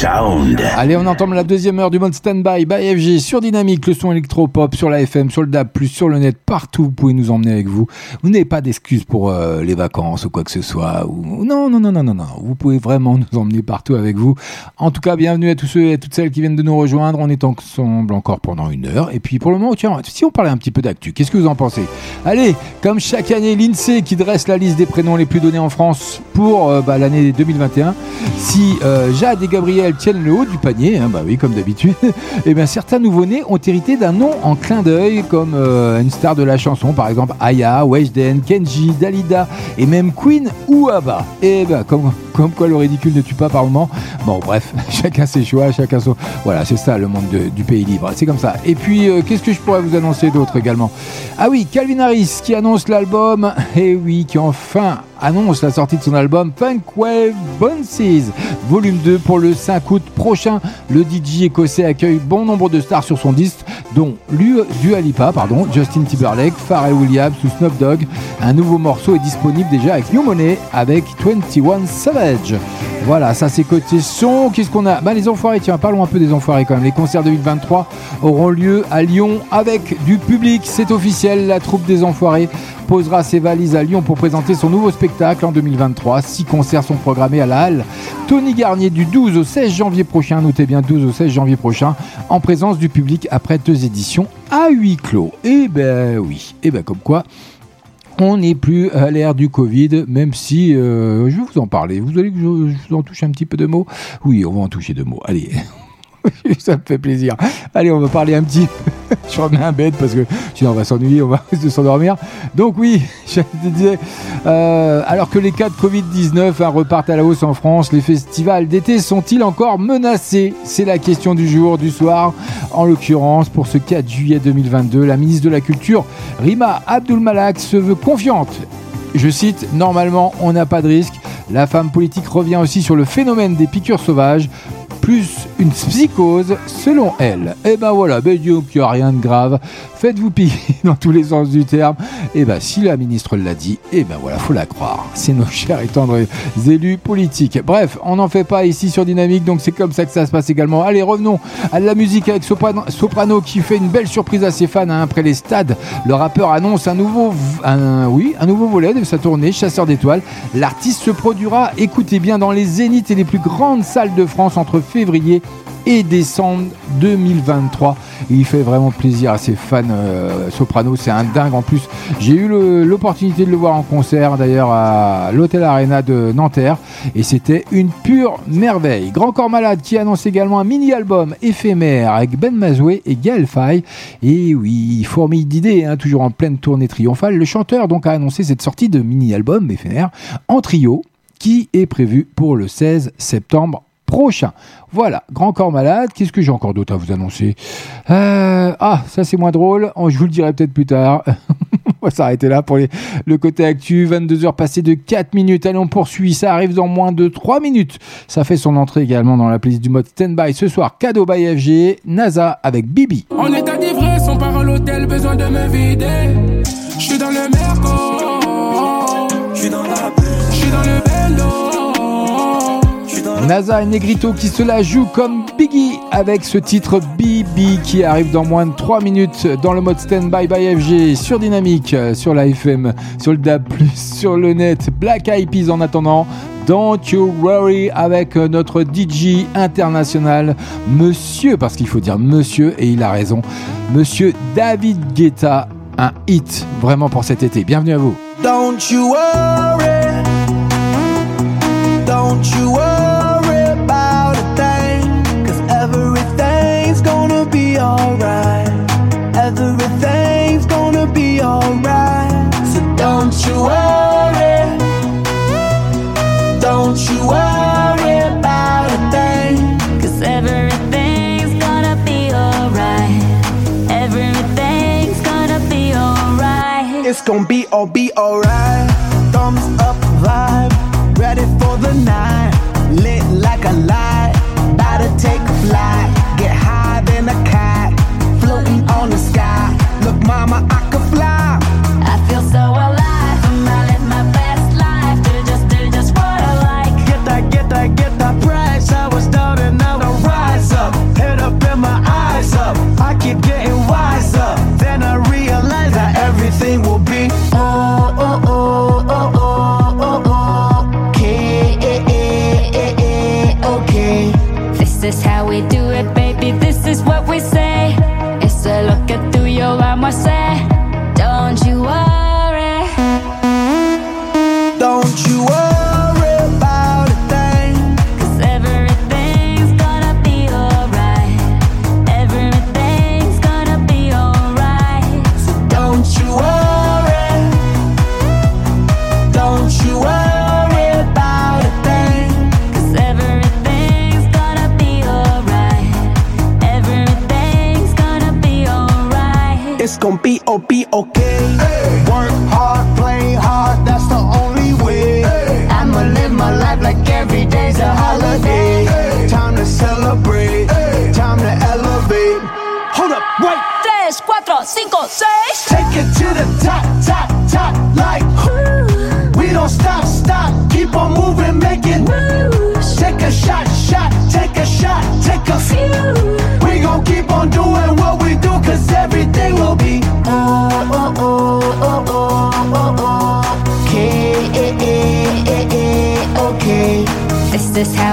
Allez, on entame la deuxième heure du mode stand-by by FG sur Dynamique, le son électropop, sur la FM, sur le DAB+, sur le net, partout. Vous pouvez nous emmener avec vous. Vous n'avez pas d'excuses pour euh, les vacances ou quoi que ce soit. Non, non, non, non, non, non. Vous pouvez vraiment nous emmener partout avec vous. En tout cas, bienvenue à tous ceux et à toutes celles qui viennent de nous rejoindre. On est ensemble encore pendant une heure. Et puis pour le moment, si on parlait un petit peu d'actu, qu'est-ce que vous en pensez? Allez, comme chaque année, l'INSEE qui dresse la liste des prénoms les plus donnés en France pour euh, bah, l'année 2021. Si euh, Jade et Gabriel tiennent le haut du panier, hein, bah oui, comme d'habitude, (laughs) et bien certains nouveau-nés ont hérité d'un nom en clin d'œil, comme euh, une star de la chanson, par exemple Aya, Weshden, Kenji, Dalida et même Queen ou Abba. Et ben comme, quoi le ridicule ne tue pas par moment. Bon, bref, (laughs) chacun ses choix, chacun son. Voilà, c'est ça le monde de- du pays libre, c'est comme ça. Et puis, euh, qu'est-ce que je pourrais vous annoncer d'autre également? Ah oui, Calvin Harris qui annonce l'album, et oui, qui enfin annonce la sortie de son album Funk Wave Bounces, volume 2 pour le 5 août prochain. Le DJ écossais accueille bon nombre de stars sur son disque, dont Dua Lipa, pardon, Justin Timberlake, Pharrell Williams ou Snoop Dogg. Un nouveau morceau est disponible déjà avec New Money avec 21 Savage. Voilà, ça c'est côté son. Qu'est-ce qu'on a? Bah les enfoirés, tiens, parlons un peu des enfoirés quand même. Les concerts 2023 auront lieu à Lyon avec du public, c'est officiel. La troupe des enfoirés posera ses valises à Lyon pour présenter son nouveau spectacle en 2023. Six concerts sont programmés à la Halle. Tony Garnier du 12 au 16 janvier prochain, notez bien 12 au 16 janvier prochain, en présence du public après deux éditions à huis clos. Et ben oui, et ben comme quoi. On n'est plus à l'ère du Covid, même si euh, je vais vous en parler. Vous allez que je, je vous en touche un petit peu de mots? Oui, on va en toucher deux mots. Allez, (laughs) ça me fait plaisir. Allez, on va parler un petit (laughs) je remets un bête parce que sinon on va s'ennuyer, on va (laughs) risque de s'endormir. Donc oui, je te disais, euh, alors que les cas de Covid-19 hein, repartent à la hausse en France, les festivals d'été sont-ils encore menacés? C'est la question du jour, du soir. En l'occurrence, pour ce 4 juillet 2022, la ministre de la Culture, Rima Abdulmalak, se veut confiante je cite, Normalement, on n'a pas de risque. La femme politique revient aussi sur le phénomène des piqûres sauvages, plus une psychose, selon elle. Et ben voilà, ben disons qu'il n'y a rien de grave. Faites-vous piquer (laughs) dans tous les sens du terme. Et ben si la ministre l'a dit, et ben voilà, faut la croire. C'est nos chers et tendres élus politiques. Bref, on n'en fait pas ici sur Dynamique, donc c'est comme ça que ça se passe également. Allez, revenons à la musique avec Soprano, qui fait une belle surprise à ses fans hein, après les stades. Le rappeur annonce un nouveau, oui, un nouveau volet de sa tournée Chasseur d'étoiles. L'artiste se produira, écoutez bien, dans les zéniths et les plus grandes salles de France entre février et décembre 2023. Et il fait vraiment plaisir à ses fans. euh, Soprano, c'est un dingue en plus. J'ai eu l'opportunité de le voir en concert d'ailleurs à l'Hôtel Arena de Nanterre et c'était une pure merveille. Grand Corps Malade qui annonce également un mini-album éphémère avec Ben Mazoué et Gaël Faye. Et oui, fourmille d'idées, hein, toujours en pleine tournée triomphale. Le chanteur donc a annoncé cette sortie de mini-album éphémère en trio qui est prévu pour le 16 septembre Voilà, Grand Corps Malade. Qu'est-ce que j'ai encore d'autre à vous annoncer Euh, Ah, ça c'est moins drôle. Je vous le dirai peut-être plus tard. (laughs) on va s'arrêter là pour le côté actu. 22 heures passées de 4 minutes. Allez, on poursuit. Ça arrive dans moins de 3 minutes. Ça fait son entrée également dans la playlist du mode Standby ce soir. Cadeau by FG. NASA avec Bibi. En état d'ivresse, on part à l'hôtel, besoin de me vider. Je suis dans le merco. Je suis dans la. NASA et Negrito qui se la jouent comme Biggie avec ce titre BB qui arrive dans moins de 3 minutes dans le mode Standby by FG sur Dynamique, euh, sur la FM, sur le DAB+, (laughs) sur le net, Black Eyed Peas en attendant. Don't you worry avec euh, notre DJ international, monsieur, parce qu'il faut dire monsieur et il a raison, monsieur David Guetta, un hit vraiment pour cet été. Bienvenue à vous. Don't you worry. Don't you worry gonna be all be alright. Thumbs up vibe, ready for the night. Lit like a light, about to take a flight. Get higher than a cat, floating on the sky. Look, mama, I This is how gonna be okay. Work hard, play hard, that's the only way. I'ma live my life like every day's a holiday. Time to celebrate, time to elevate. Hold up, wait. Tres, cuatro, cinco, seis. Take it to the top, top, top, like we don't stop, stop, keep on moving, make it moves. Take a shot, shot, take a shot, take a few. We gon' keep on doing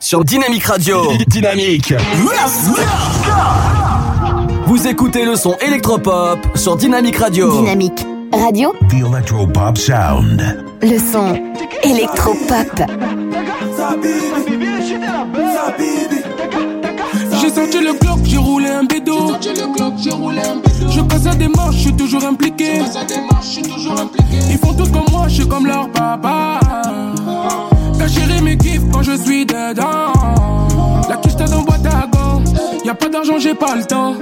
Sur Dynamique Radio. (laughs) Dynamique. Vous écoutez le son électropop sur Dynamique Radio. Dynamique Radio, The Electropop Sound. le son électropop. J'ai senti le Glock, j'ai roulé un bédo. Je casse à des marches, je suis toujours impliqué. Ils font tous comme moi, je suis comme leur papa. La chérie me kiffe quand je suis dedans. La quiche dans boîte à gants. Y'a pas d'argent, j'ai pas le temps.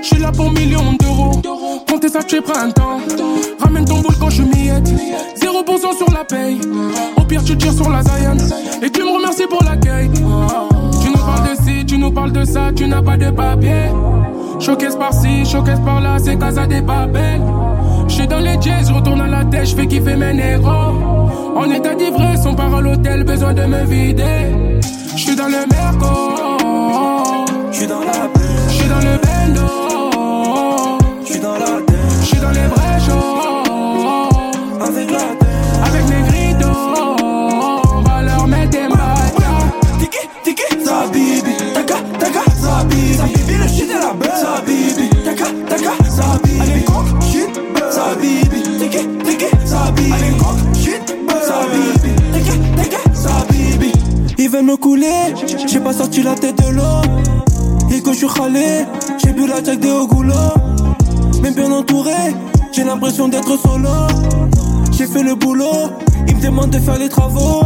Je suis là pour millions d'euros. Comptez ça, tu printemps. Ramène ton boule quand je miette. 0% sur la paye. Au pire, tu tires sur la Zayan. Et tu me remercies pour l'accueil. Tu nous parles de ci, tu nous parles de ça, tu n'as pas de papier. Showcase par-ci, showcase par-là, c'est Casa des Babel. J'suis dans les jazz, retourne à la tête, j'fais kiffer mes négros. En état d'ivresse, on part à l'hôtel, besoin de me vider. J'suis dans le merco. J'suis dans la J'suis dans le bendo. J'suis dans la J'suis dans les vrais Me couler, j'ai pas sorti la tête de l'eau. Et quand je suis râlé, j'ai bu la jack des au goulot. même bien entouré. J'ai l'impression d'être solo. J'ai fait le boulot, ils me demandent de faire les travaux.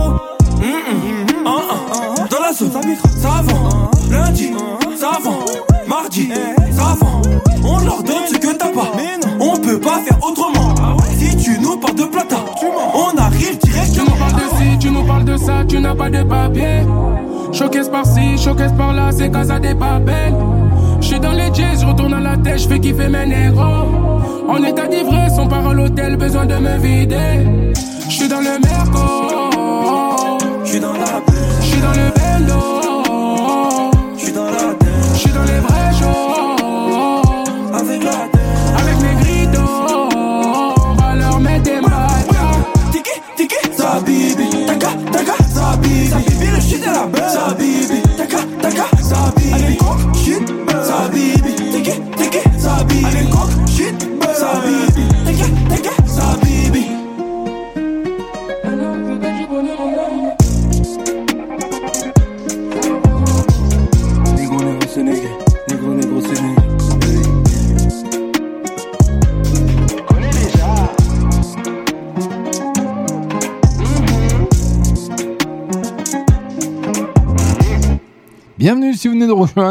Ah, ah. Dans la zone, ça va. Lundi, ça va. Mardi, ça va. On leur donne ce que t'as pas. On peut pas faire autrement. Si tu nous parles de plata, tu n'as pas de papier. Showcase par-ci, showcase par-là, c'est Casa des Papel. J'suis dans les jazz, je retourne à la tête, j'fais kiffer mes négros. En état d'ivresse, on part à l'hôtel, besoin de me vider. J'suis dans le merco.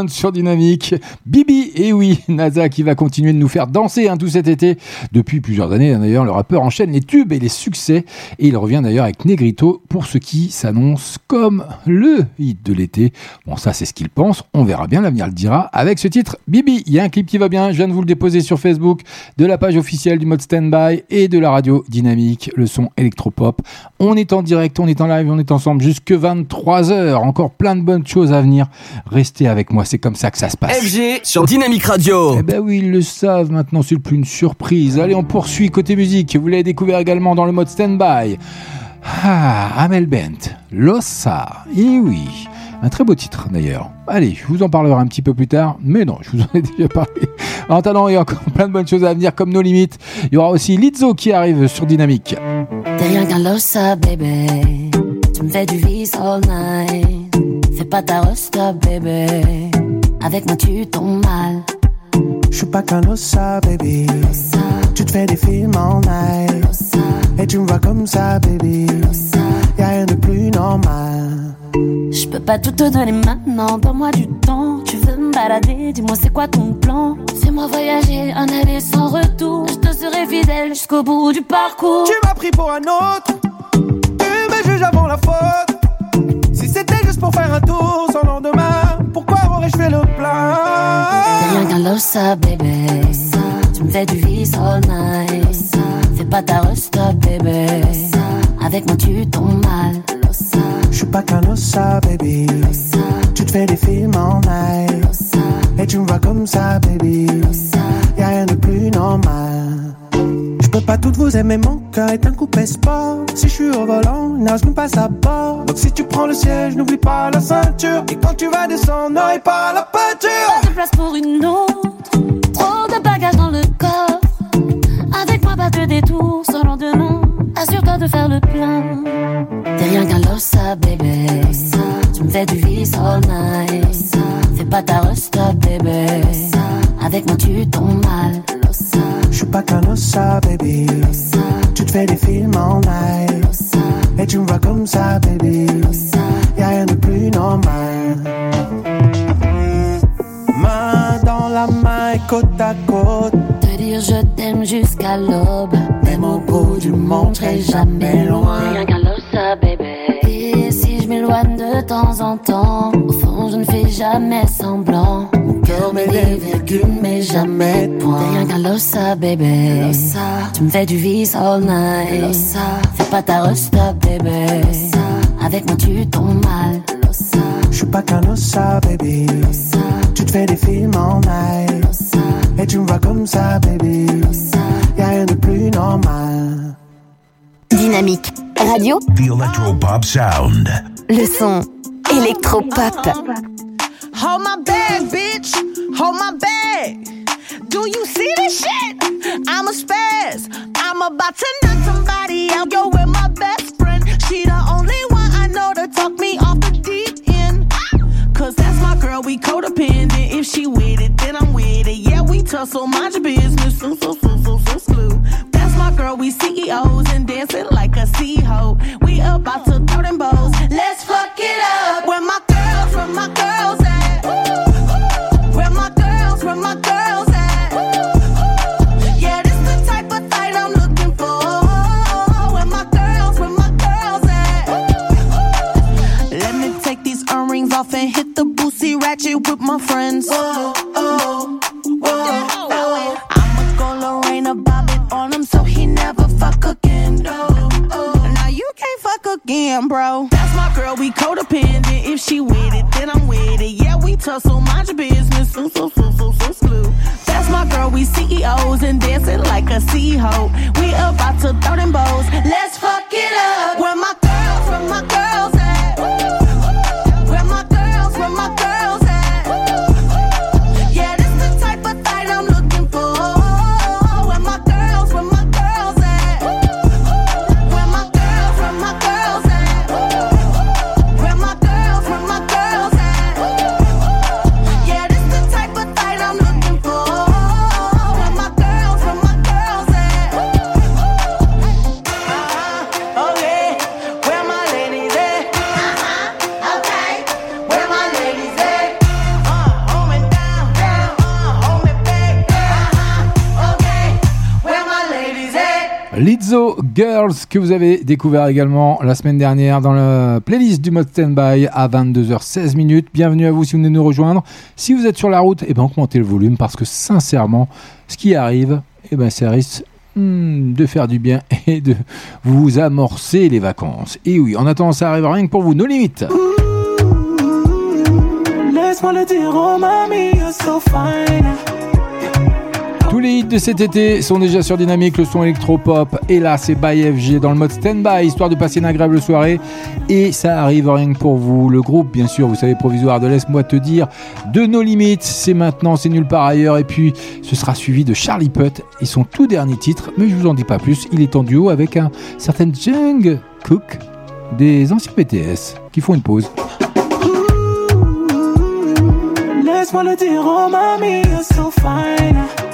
Sur Dynamique. Bibi, et oui, NASA qui va continuer de nous faire danser hein, tout cet été. Depuis plusieurs années hein, d'ailleurs, le rappeur enchaîne les tubes et les succès. Et il revient d'ailleurs avec Negrito pour ce qui s'annonce comme le hit de l'été. Bon, ça c'est ce qu'il pense. On verra bien, l'avenir le dira. Avec ce titre, Bibi, il y a un clip qui va bien. Je viens de vous le déposer sur Facebook, de la page officielle du mode Standby et de la radio Dynamique, le son électropop. On est en direct, on est en live, on est ensemble jusque 23h. Encore plein de bonnes choses à venir. Restez avec moi, c'est comme ça que ça se passe. FG sur Dynamique Radio. Eh ben oui, ils le savent maintenant, c'est plus une surprise. Allez, on poursuit côté musique. Vous l'avez découvert également dans le mode stand-by. Ah, Amel Bent, Lossa. Et oui, un très beau titre d'ailleurs. Allez, je vous en parlerai un petit peu plus tard, mais non, je vous en ai déjà parlé. En attendant, il y a encore plein de bonnes choses à venir comme nos limites. Il y aura aussi Lizzo qui arrive sur Dynamique. T'es rien qu'un lossa, bébé. Tu me fais du vice all night. Fais pas ta rosta, bébé. Avec moi, tu tombes mal. Je suis pas qu'un lossa, baby. Tu te fais des films en night. Et tu me vois comme ça, baby. Y'a rien de plus normal. Je peux pas tout te donner maintenant, donne-moi du temps. Tu veux me balader, dis-moi c'est quoi ton plan? Fais-moi voyager, un aller sans retour. Je te serai fidèle jusqu'au bout du parcours. Tu m'as pris pour un autre. Tu me juges avant la faute. Si c'était juste pour faire un tour sans lendemain, pourquoi aurais-je fait le plein? T'es rien qu'un lossa, bébé. Tu me fais du vice all night. Fais pas ta rosta, bébé. Avec moi tu tombes mal. Je suis pas qu'un lossa, baby. Tu te fais des films en night. Et tu me vois comme ça, baby. Y'a rien de plus normal. Je pas toutes vous aimer, mon cœur est un coupé sport. Si je suis au volant, il nage même pas à bord. Donc si tu prends le siège, n'oublie pas la ceinture. Et quand tu vas descendre, n'aurai pas la peinture. Pas de place pour une autre. Trop de bagages dans le corps. Avec moi, pas de détour sans lendemain. Assure-toi de faire le plein. T'es rien qu'un lossa, bébé. Tu me fais du vice all night. Fais pas ta rosta, bébé. Avec moi, tu tombes mal. Je suis pas qu'un lossa, baby. Tu te fais des films en night. Et tu me vois comme ça, baby. Y'a rien de plus normal. Main dans la main côte à côte. Te dire je t'aime jusqu'à l'aube. Même au bout du monde, je serai jamais loin. Rien qu'un lossa, bébé. Et si je m'éloigne de temps en temps, au fond, je ne fais jamais semblant. Met des virgules, mais jamais de points. T'es rien qu'un lossa, bébé. Tu me fais du vice all night. Fais pas ta rosta, bébé. Avec moi, tu tombes mal. Je suis pas qu'un lossa, baby. Tu te fais des films en night. Et tu me vois comme ça, baby. Y'a rien de plus normal. Dynamique Radio, The Electropop Sound. le son électropop. Hold my bag, bitch. Hold my bag. Do you see this shit? I'm a spaz. I'm about to knock somebody out. Yo, with my best friend. She the only one I know to talk me off the deep end. Cause that's my girl, we codependent. If she with it, then I'm with it. Yeah, we tussle, mind your business. So, so, so, so, so, so. That's my girl, we CEOs and dancing like a CEO. We about to throw them bows. Let's fuck it up. With my friends. Whoa, oh, whoa, I'ma go Lorena Bobbitt on him so he never fuck again. Now you can't fuck again, bro. That's my girl, we codependent. If she with it, then I'm with it. Yeah, we tussle, mind your business. So, so, so, so, so, slew. That's my girl, we CEOs and dancing like a CEO. We about to throw them bows. Let's fuck it up. Where my girls, where my girls Girls que vous avez découvert également la semaine dernière dans la playlist du mode standby à 22h16 minutes. Bienvenue à vous si vous venez nous rejoindre. Si vous êtes sur la route, eh ben augmentez le volume parce que sincèrement, ce qui arrive, eh ben ça risque hmm, de faire du bien (laughs) et de vous amorcer les vacances. Et oui, en attendant, ça arrive rien que pour vous, nos limites. Laisse-moi le dire, oh so fine. Tous les hits de cet été sont déjà sur Dynamique, le son électropop. Et là, c'est by FG dans le mode stand-by, histoire de passer une agréable soirée. Et ça arrive rien que pour vous. Le groupe, bien sûr, vous savez, provisoire de Laisse-moi te dire, de nos limites. C'est maintenant, c'est nulle part ailleurs. Et puis, ce sera suivi de Charlie Putt et son tout dernier titre. Mais je vous en dis pas plus. Il est en duo avec un certain Jung Cook des anciens BTS qui font une pause. Laisse-moi le dire, oh mamie, so fine.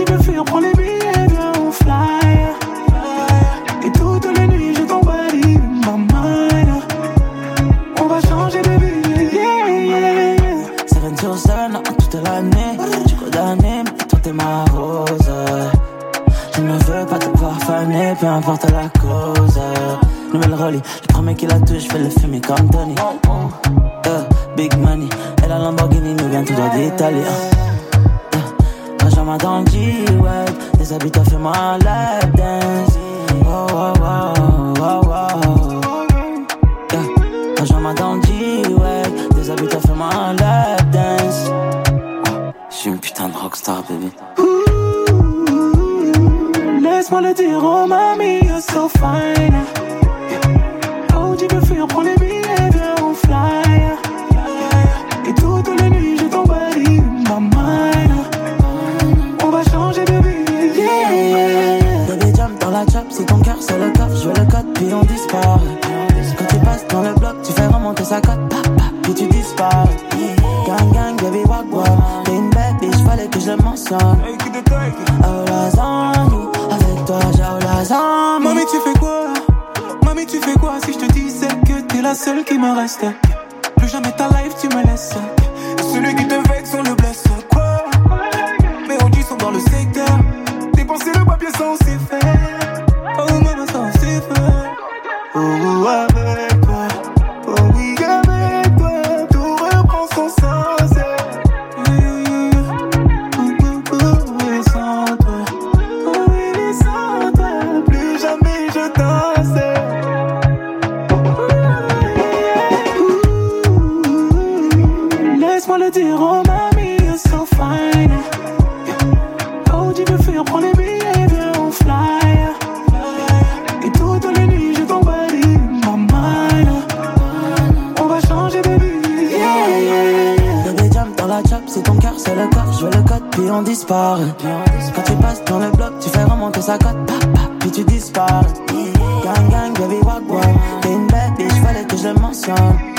Tu peux fuir, prends les billets, viens, on fly. Et toutes les nuits, je t'embellis ma mind. On va changer de vie, yeah, yeah, yeah. Seven sur seven, toute l'année. Tu condamné, mais toi t'es ma rose. Je ne veux pas te voir faner, peu importe la cause. Nouvelle Rolly, le premier qui la touche, fais le fumer comme Tony. Yeah, big money, et la Lamborghini nous vient tout droit d'Italie. Yeah, Benjamin dans le G-Web, des habits t'as fait ma lap dance. Oh, oh, oh, oh, oh. Yeah, Benjamin dans le G-Web, des habits t'as fait ma lap dance. Je suis une putain de rockstar, baby. Laisse-moi le dire, oh mamie, you're so fine. Oh, tu peux fuir, prends les billets, viens, on fly. Et toutes les nuits, je t'embellis c'est le coffre, je veux le code, puis on disparaît. Quand tu passes dans le bloc, tu fais remonter sa cote, pap, pap, puis tu disparais. Gang gang, baby walk walk, t'es une belle bitch, fallait que je le mentionne. Oh la on you, avec toi j'ai la on Mamie, tu fais quoi? Mamie, tu fais quoi si je te disais que t'es la seule qui me reste le dire, oh mamie, you're so fine. Oh, tu veux fuir, prends les billets, viens, on fly. Et toutes les nuits, je t'embellis ma mind. On va changer de vie, yeah, yeah, yeah. Baby jump dans la chop, si ton cœur c'est le coffre, je veux le code, puis on disparaît. Quand tu passes dans le bloc, tu fais remonter sa cote, pap, pap, puis tu disparais. Gang gang, baby walk walk, t'es une belle bitch, fallait que je mentionne.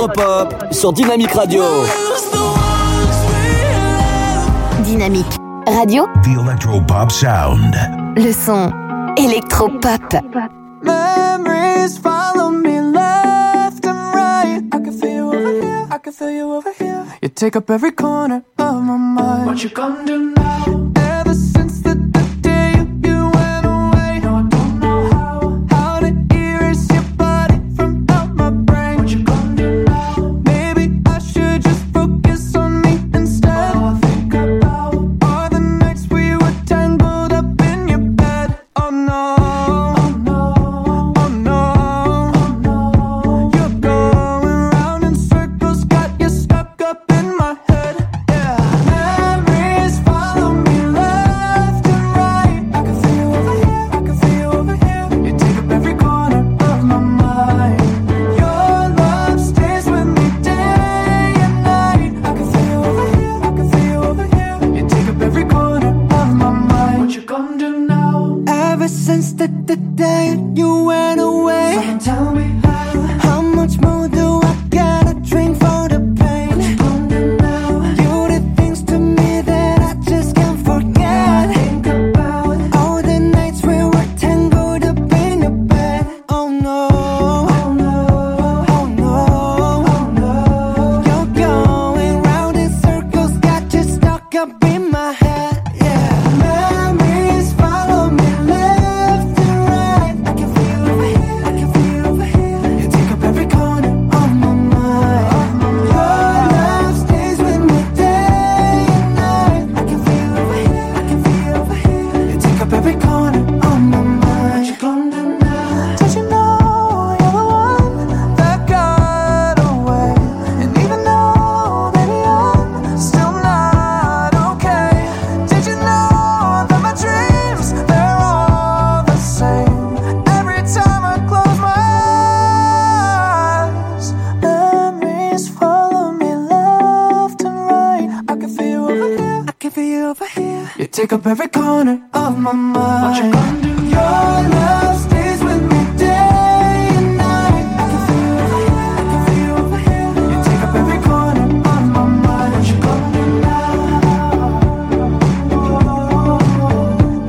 Électropop sur Dynamique Radio. Dynamique Radio, The Electropop Sound. le son électropop. Memories follow me left and right. I can feel you over here. I can feel you over here. You take up every corner of my mind. What you gonna do now? Take up every corner of my mind. What you gonna do? Your love stays with me day and night. I can feel here. I can feel here. You take up every corner of my mind. What you gonna do now?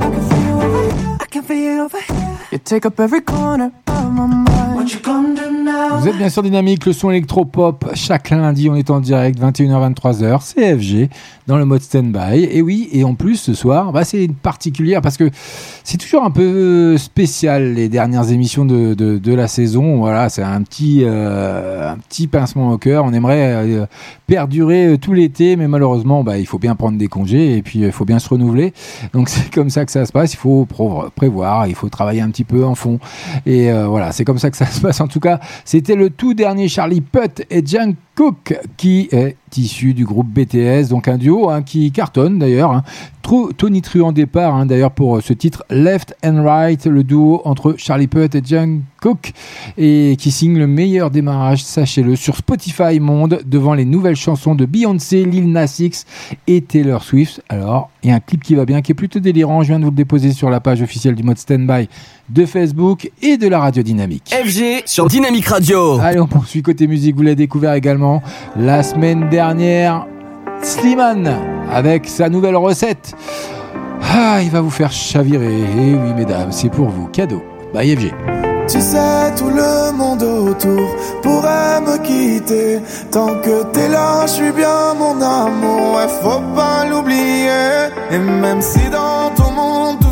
I can feel here. I can feel here. You take up every corner Vous êtes bien sûr dynamique, le son électropop. Chaque lundi, on est en direct, 21h-23h, CFG, dans le mode stand-by. Et oui, et en plus, ce soir, bah, c'est particulière parce que c'est toujours un peu spécial les dernières émissions de, la saison. Voilà, c'est un petit, euh, un petit pincement au cœur. On aimerait euh, perdurer euh, tout l'été, mais malheureusement, bah, il faut bien prendre des congés et puis il faut bien se renouveler. Donc (laughs) c'est comme ça que ça se passe. Il faut prévoir, il faut travailler un petit peu en fond. Et euh, voilà, c'est comme ça que ça se passe. En tout cas, c'était le tout dernier Charlie Putt et Jan Cook qui est issu du groupe BTS, donc un duo hein, qui cartonne d'ailleurs. hein. Tony Truant départ hein, d'ailleurs pour ce titre Left and Right, le duo entre Charlie Putt et Jan Cook et qui signe le meilleur démarrage, sachez-le, sur Spotify Monde devant les nouvelles chansons de Beyoncé, Lil Nas X et Taylor Swift. Alors, il y a un clip qui va bien, qui est plutôt délirant. Je viens de vous le déposer sur la page officielle du mode Standby de Facebook et de la radio Dynamique. FG sur Dynamique Radio. Allez, on poursuit côté musique. Vous l'avez découvert également la semaine dernière. Slimane avec sa nouvelle recette. Ah, il va vous faire chavirer. Et oui, mesdames, c'est pour vous. Cadeau. Bye FG. Tu sais, tout le monde autour pourrait me quitter. Tant que t'es là, je suis bien mon amour. Ouais, faut pas l'oublier. Et même si dans ton monde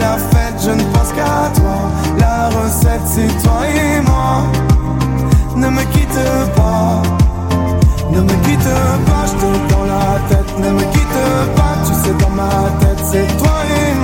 La fête je ne pense qu'à toi La recette c'est toi et moi. Ne me quitte pas, ne me quitte pas, je t'ai dans la tête. Ne me quitte pas, tu sais, dans ma tête, c'est toi et moi.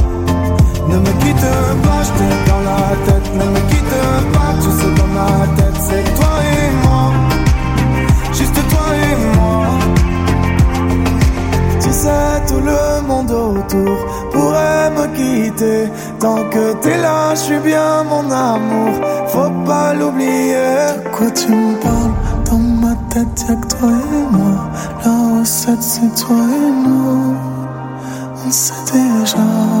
Ne me quitte pas, je t'ai dans la tête. Ne me quitte pas, tu sais dans ma tête, c'est toi et moi. Juste toi et moi. Tu sais, tout le monde autour pourrait me quitter. Tant que t'es là, je suis bien mon amour. Faut pas l'oublier. De quoi tu me parles? Dans ma tête, y'a que toi et moi. La recette, c'est toi et nous. On sait déjà.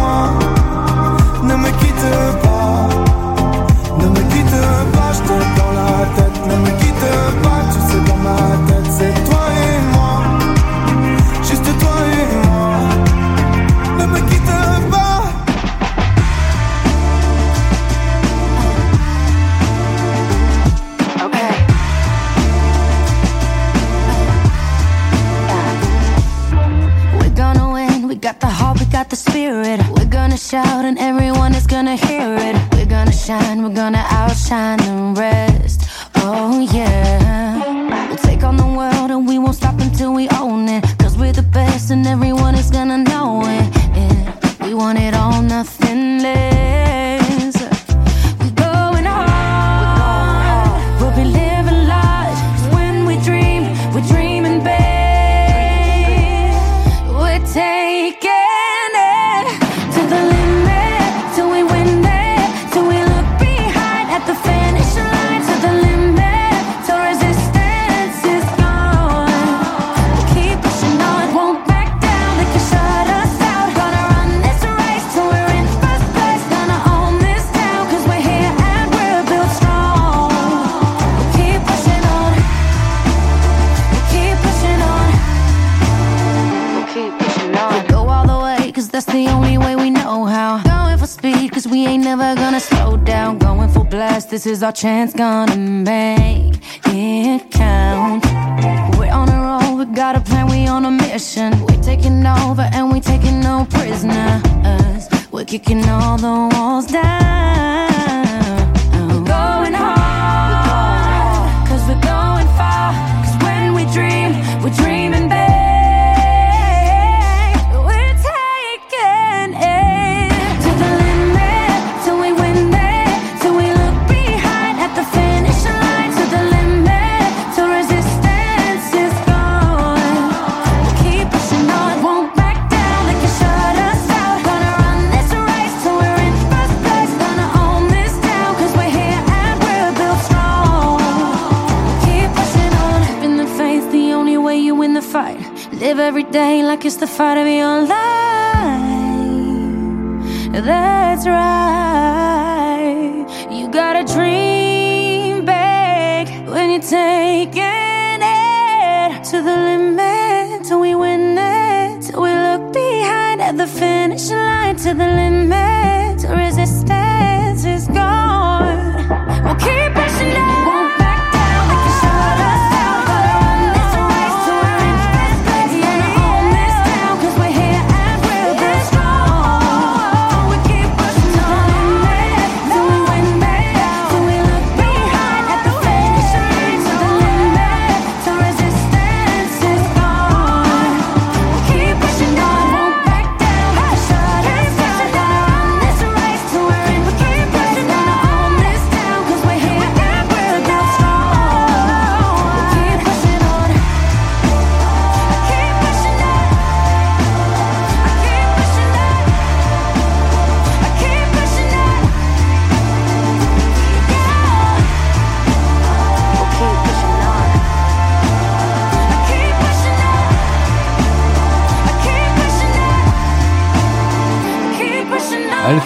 Shout and everyone is gonna hear it. We're gonna shine, we're gonna outshine the rest. This is our chance, gonna make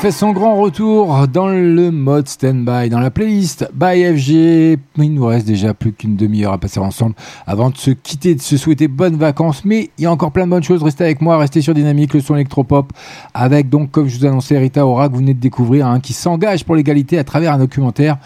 fait son grand retour dans le mode stand-by, dans la playlist by FG. Il nous reste déjà plus qu'une demi-heure à passer ensemble avant de se quitter, de se souhaiter bonnes vacances. Mais il y a encore plein de bonnes choses. Restez avec moi, restez sur Dynamique, le son électropop. Avec donc, comme je vous annonçais, Rita Ora, que vous venez de découvrir, hein, qui s'engage pour l'égalité à travers un documentaire.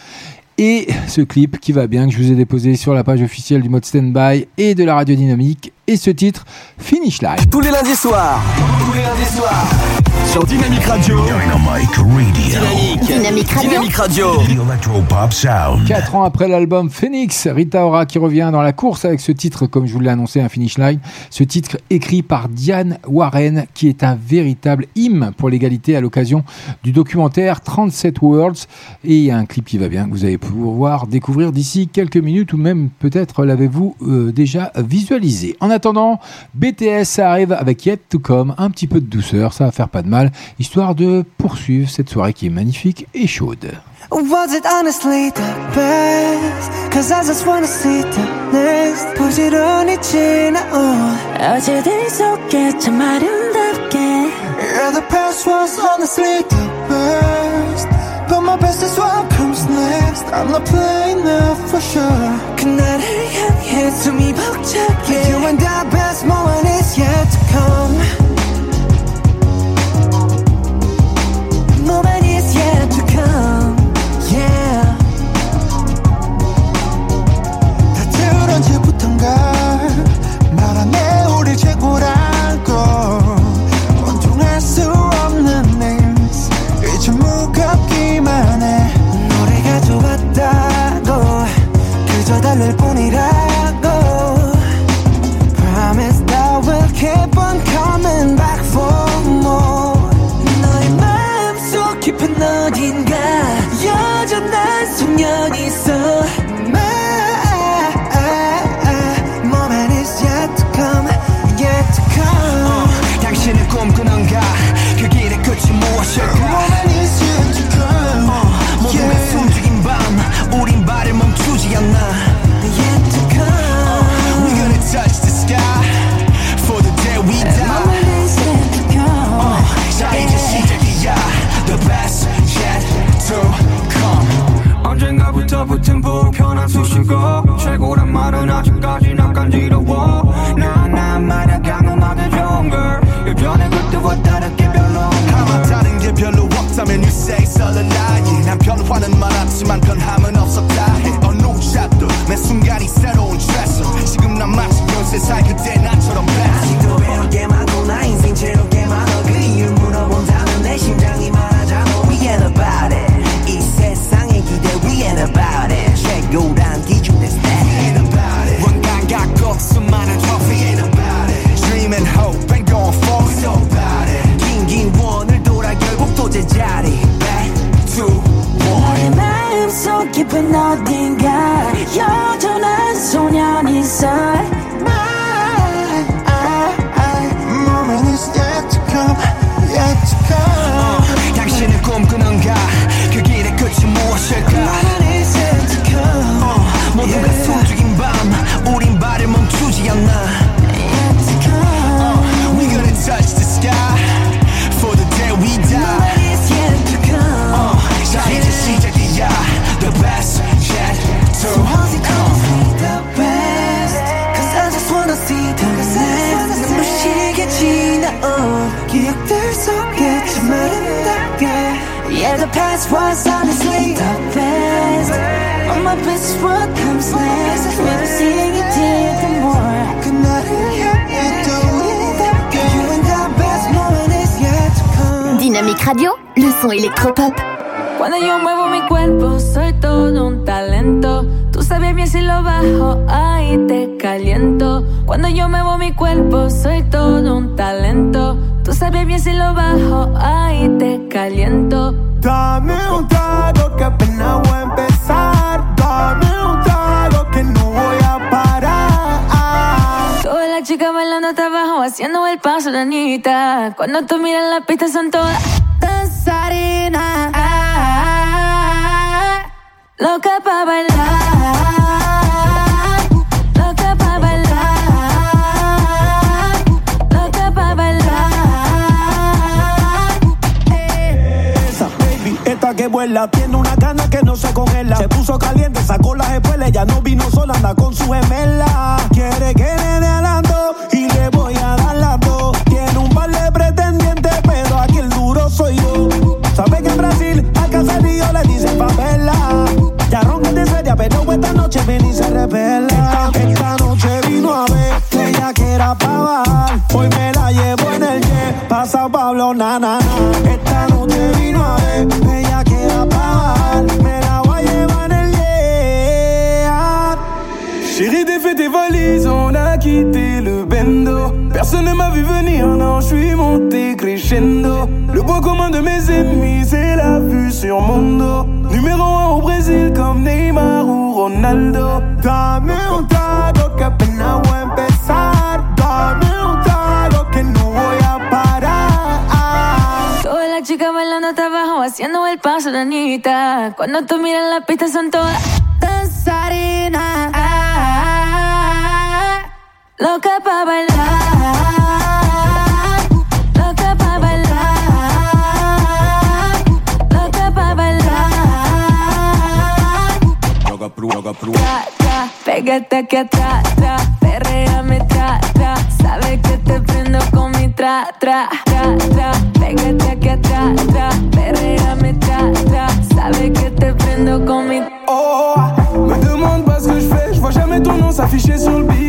Et ce clip qui va bien, que je vous ai déposé sur la page officielle du mode stand-by et de la radio dynamique. Et ce titre, Finish Line. Tous les lundis soirs. Tous les lundis soirs. Sur Dynamique Radio. Dynamic Radio. Dynamique. Dynamique Radio. Dynamique Electropop Sound. Quatre ans après l'album Phoenix, Rita Ora qui revient dans la course avec ce titre, comme je vous l'ai annoncé, un finish line. Ce titre écrit par Diane Warren, qui est un véritable hymne pour l'égalité à l'occasion du documentaire 37 Worlds. Et il y a un clip qui va bien, que vous allez pouvoir découvrir d'ici quelques minutes, ou même peut-être l'avez-vous euh, déjà visualisé. En attendant, BTS arrive avec Yet to Come, un petit peu de douceur, ça va faire pas de mal, histoire de poursuivre cette soirée qui est magnifique et chaude. Was it honestly the best? Cause I just wanna see the next 부지런히 지나온 어제들 속에 참 아름답게 Yeah, the past was honestly the best But my best is what comes next I'm not playing now for sure 그날을 향해 숨이 벅차게 You and the best moment is yet to come amargura 수식어 최고란 말은 아직까지 난 간지러워. 나나 마냥 강음하게 좋은 걸. 예전에 그때와 다르게 별로 아마 다른 게 별로 없다면 you say lie. 난 변화는 많았지만 변함은 없었다. 해 어느 샷도 매 순간이 새로운 트레서 지금 난 마치 연세 살 그때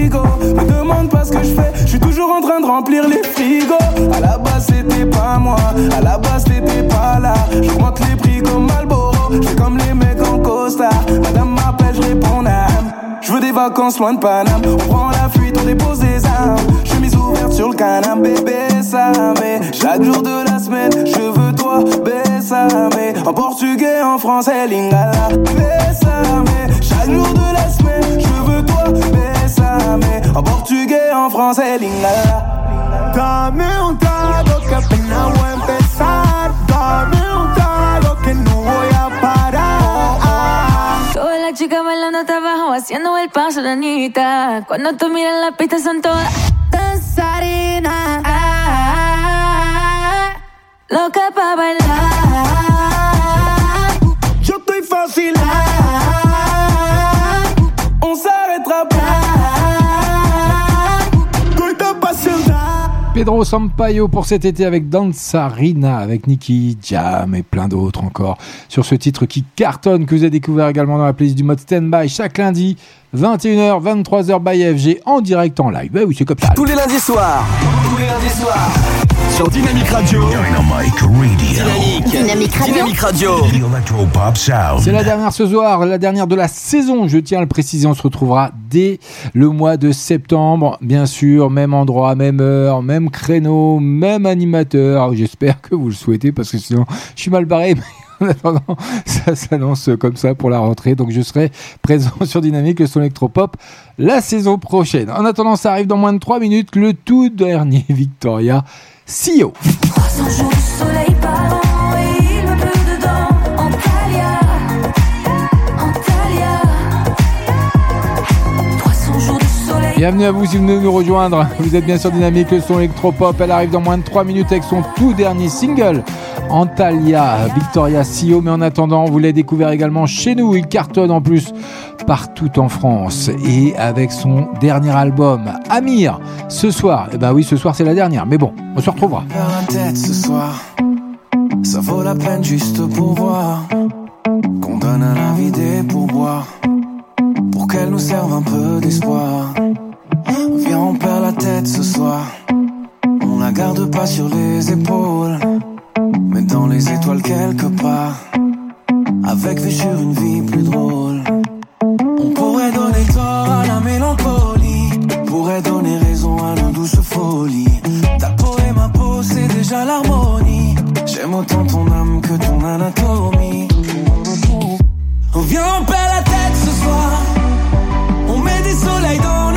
Me demande pas ce que je fais, je suis toujours en train de remplir les frigos. À la base c'était pas moi, à la base t'étais pas là. J'augmente les prix comme Malboro, j'fais comme les mecs en costard. Madame m'appelle, je réponds. Je veux des vacances loin de Paname. On prend la fuite, on dépose des armes. Chemise ouverte sur le canapé, bébé, ça mais chaque jour de la semaine, je veux toi, bésame. En portugais, en français, lingala, bésame. Chaque jour de la semaine, je bésame. En portugais, en français, lingala. Dame un trago que apenas voy a empezar. Dame un trago que no voy a parar. Todas las chicas bailando hasta abajo, haciendo el paso de Anita. Cuando tú miras la pista son todas danzarinas. Loca pa' bailar. Yo estoy fácil. Pedro Sampaio pour cet été avec Danzarina, avec Nicky Jam et plein d'autres encore. Sur ce titre qui cartonne, que vous avez découvert également dans la playlist du mode Standby chaque lundi, 21h, 23h by FG en direct en live. Bah oui, c'est comme ça. Tous les lundis soirs. Tous les lundis soirs. Sur Dynamic Radio. Dynamic Radio. Dynamique. Dynamic Radio. Dynamic Radio. The Electropop Sound. C'est la dernière ce soir, la dernière de la saison, je tiens à le préciser. On se retrouvera dès le mois de septembre, bien sûr, même endroit, même heure, même créneau, même animateur. J'espère que vous le souhaitez parce que sinon je suis mal barré. (laughs) mais En attendant, ça s'annonce comme ça pour la rentrée. Donc je serai présent (laughs) sur Dynamique, le son électropop, la saison prochaine. En attendant, ça arrive dans moins de 3 minutes, le tout dernier Victoria CEO. 300 jours de soleil par an et il me pleut dedans. Antalya, Antalya. 300 jours de soleil. Bienvenue à vous si vous venez nous rejoindre. Vous êtes bien sur Dynamique, le son électropop. Elle arrive dans moins de 3 minutes avec son tout dernier single, Antalya, Victoria CEO. Mais en attendant, vous l'avez découvert également chez nous. Il cartonne en plus partout en France. Et avec son dernier album, Amir, ce soir. Eh ben oui, ce soir c'est la dernière. Mais bon, on se retrouvera. Tête ce soir, ça vaut la peine juste pour voir qu'on donne à la vie des pourboires pour qu'elle nous serve un peu d'espoir. Viens, on perd la tête ce soir, on la garde pas sur les épaules, mais dans les étoiles quelque part, avec vue sur une vie plus drôle. On pourrait donner tort à la mélancolie, pourrait donner raison à nos douces folies. Ta peau et ma peau, c'est déjà l'harmonie. J'aime autant ton âme que ton anatomie. Viens, on perd la tête ce soir. On met des soleils dans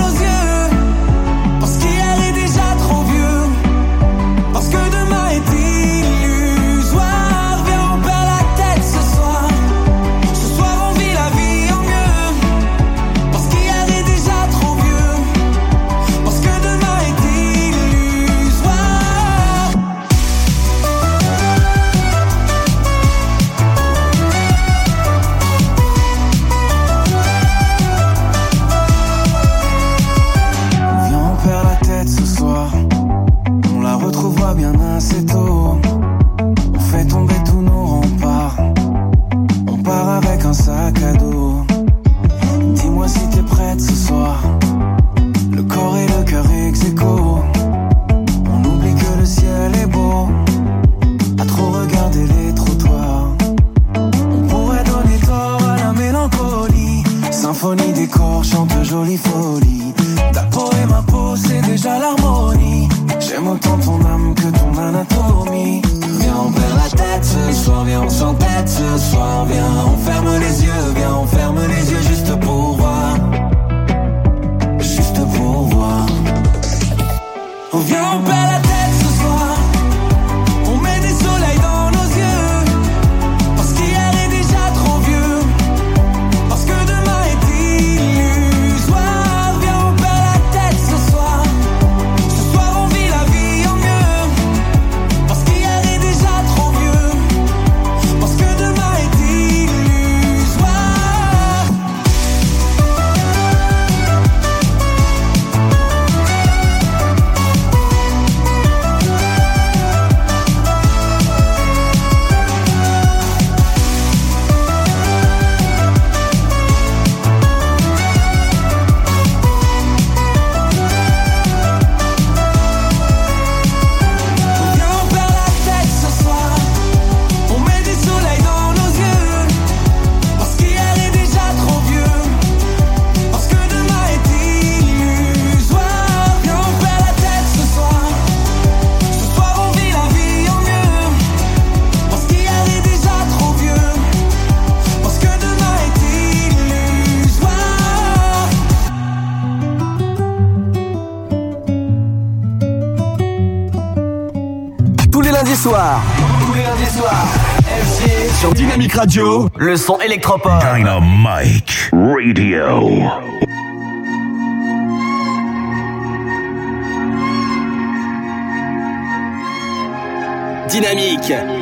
Dynamic Radio, le son électropop. Dynamite Radio. Dynamique.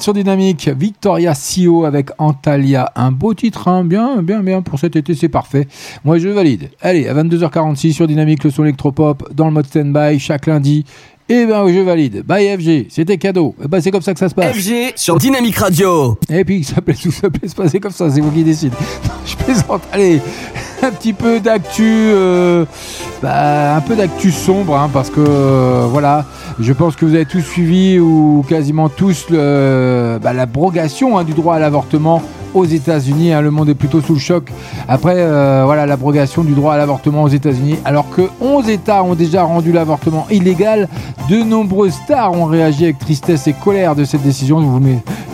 Sur Dynamique. Victoria Sio avec Antalya. Un beau titre, hein. bien, bien, bien. Pour cet été, c'est parfait. Moi, je valide. Allez, à 22h46 sur Dynamique, le son électropop dans le mode stand-by chaque lundi. Eh ben, je valide. Bye FG, c'était cadeau. Eh ben, c'est comme ça que ça se passe. FG sur Dynamique Radio. Et puis, ça plaît tout, ça plaît se passer comme ça, c'est vous qui décidez. (laughs) Je plaisante. Allez, un petit peu d'actu, euh, bah, un peu d'actu sombre, hein, parce que euh, voilà, je pense que vous avez tous suivi ou quasiment tous bah, l'abrogation hein, du droit à l'avortement aux États-Unis. hein. le monde est plutôt sous le choc après euh, voilà l'abrogation du droit à l'avortement aux États-Unis, alors que 11 États ont déjà rendu l'avortement illégal. De nombreuses stars ont réagi avec tristesse et colère de cette décision. Vous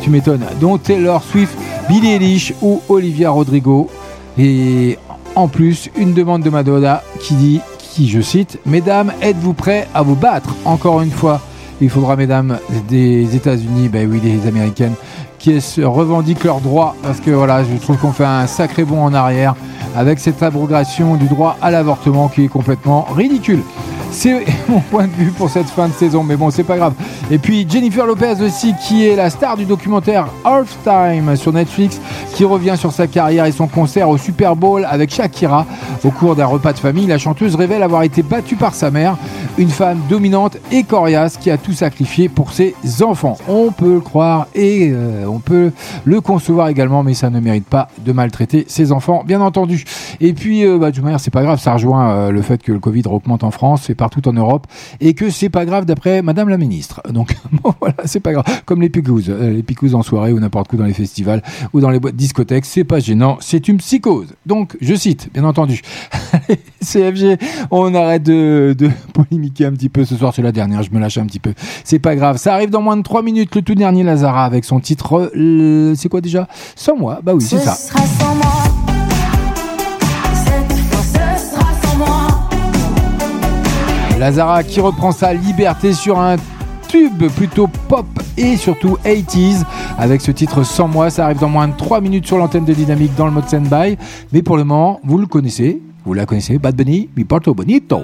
tu m'étonnes. Dont Taylor Swift, Billie Eilish ou Olivia Rodrigo. Et en plus, une demande de Madonna qui dit, qui je cite, Mesdames, êtes-vous prêts à vous battre Encore une fois, il faudra, mesdames des États-Unis, ben oui, des Américaines, qui revendiquent leurs droits, parce que voilà, je trouve qu'on fait un sacré bond en arrière avec cette abrogation du droit à l'avortement qui est complètement ridicule. C'est (laughs) mon point de vue pour cette fin de saison, mais bon, c'est pas grave. Et puis Jennifer Lopez aussi, qui est la star du documentaire Halftime sur Netflix, qui revient sur sa carrière et son concert au Super Bowl avec Shakira. Au cours d'un repas de famille, la chanteuse révèle avoir été battue par sa mère, une femme dominante et coriace qui a tout sacrifié pour ses enfants. On peut le croire et euh, on peut le concevoir également, mais ça ne mérite pas de maltraiter ses enfants, bien entendu. Et puis, euh, bah, de toute manière, c'est pas grave, ça rejoint euh, le fait que le Covid augmente en France et partout en Europe, et que c'est pas grave d'après Madame la Ministre. Donc (laughs) bon, voilà, c'est pas grave. Comme les picouzes, euh, les picouzes en soirée ou n'importe où dans les festivals ou dans les boîtes c'est pas gênant, c'est une psychose. Donc, je cite, bien entendu. (laughs) CFG, on arrête de, de (laughs) polémiquer un petit peu ce soir, c'est la dernière, je me lâche un petit peu. C'est pas grave, ça arrive dans moins de 3 minutes, le tout dernier Lazara avec son titre, euh, c'est quoi déjà? Sans moi, bah oui, c'est Ce ça. sera sans moi. Lazara qui reprend sa liberté sur un tube plutôt pop et surtout 80s avec ce titre sans moi. Ça arrive dans moins de 3 minutes sur l'antenne de Dynamique dans le mode stand-by. Mais pour le moment, vous le connaissez. Vous la connaissez, Bad Bunny, Mi Porto Bonito.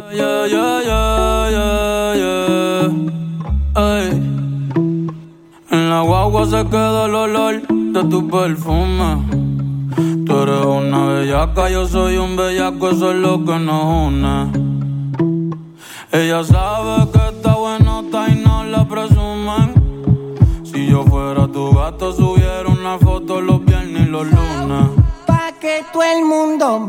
Fuera tu gato, subiera una foto los viernes y los lunes. Pa' que todo el mundo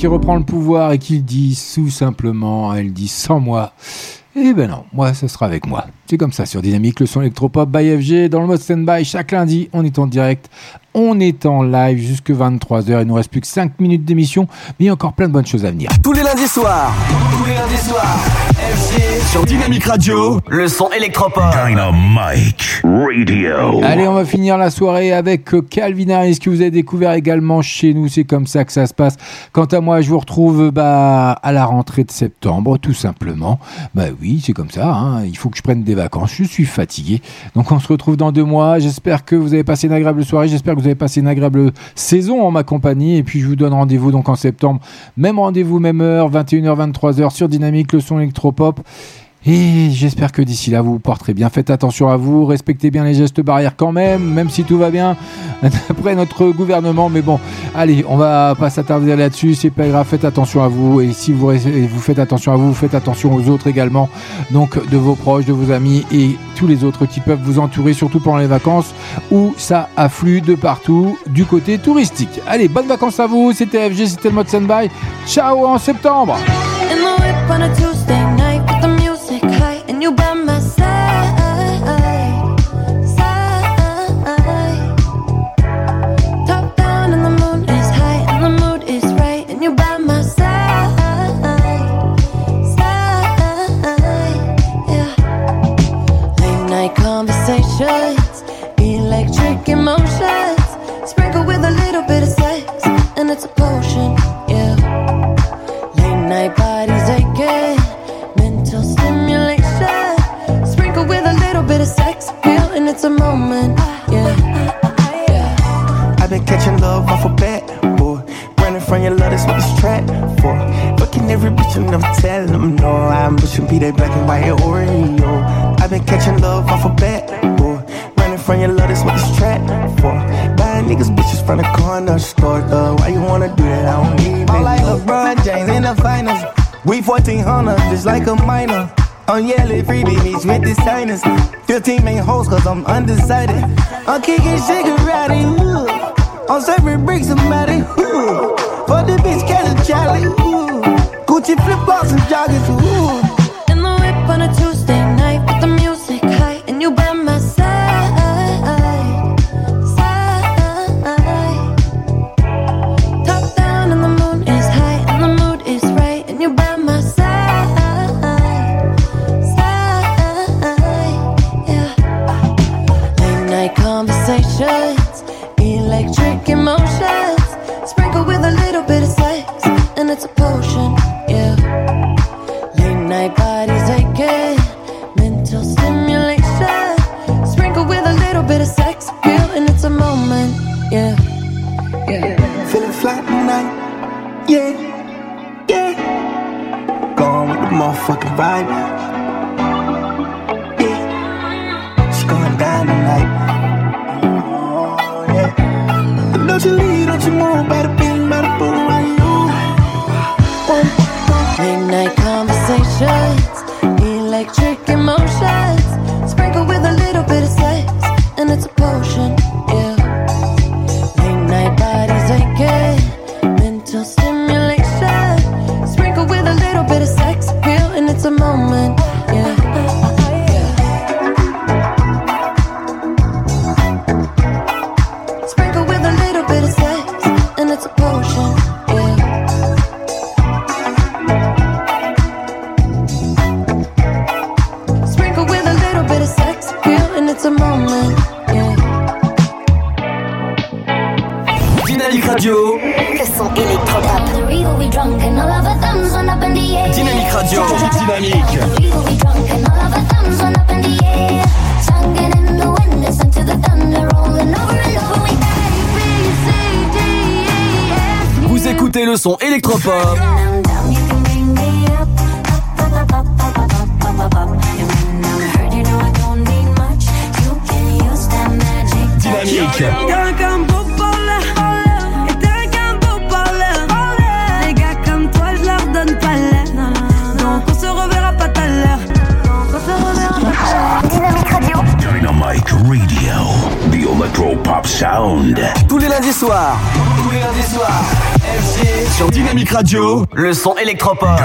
qui reprend le pouvoir et qui dit tout simplement, elle dit sans moi. Eh ben non, moi, ce sera avec moi. C'est comme ça sur Dynamique, le son électropop by FG, dans le mode stand-by. Chaque lundi, on est en direct, on est en live jusque 23h. Il nous reste plus que 5 minutes d'émission, mais il y a encore plein de bonnes choses à venir. Tous les lundis soirs. Tous les lundis soirs. Sur Dynamique Radio. Le son électropop. Dynamite Radio. Allez, on va finir la soirée avec euh, Calvin Harris que vous avez découvert également chez nous. C'est comme ça que ça se passe. Quant à moi, je vous retrouve bah, à la rentrée de septembre, tout simplement. Bah oui, c'est comme ça. hein. Il faut que je prenne des vacances. Je suis fatigué. Donc on se retrouve dans deux mois. J'espère que vous avez passé une agréable soirée. J'espère que vous avez passé une agréable saison en ma compagnie. Et puis je vous donne rendez-vous donc en septembre. Même rendez-vous, même heure, 21h, 23h sur Dynamique, le son électropop. Et j'espère que d'ici là, vous vous porterez bien. Faites attention à vous, respectez bien les gestes barrières quand même, même si tout va bien (laughs) d'après notre gouvernement. Mais bon, allez, on va pas s'attarder là-dessus, c'est pas grave. Faites attention à vous. Et si vous, vous faites attention à vous, faites attention aux autres également. Donc, de vos proches, de vos amis et tous les autres qui peuvent vous entourer, surtout pendant les vacances où ça afflue de partout du côté touristique. Allez, bonnes vacances à vous. C'était FG, c'était le mode standby. Ciao en septembre. on a Tuesday night I'm undecided. I'm kicking shit. électropole.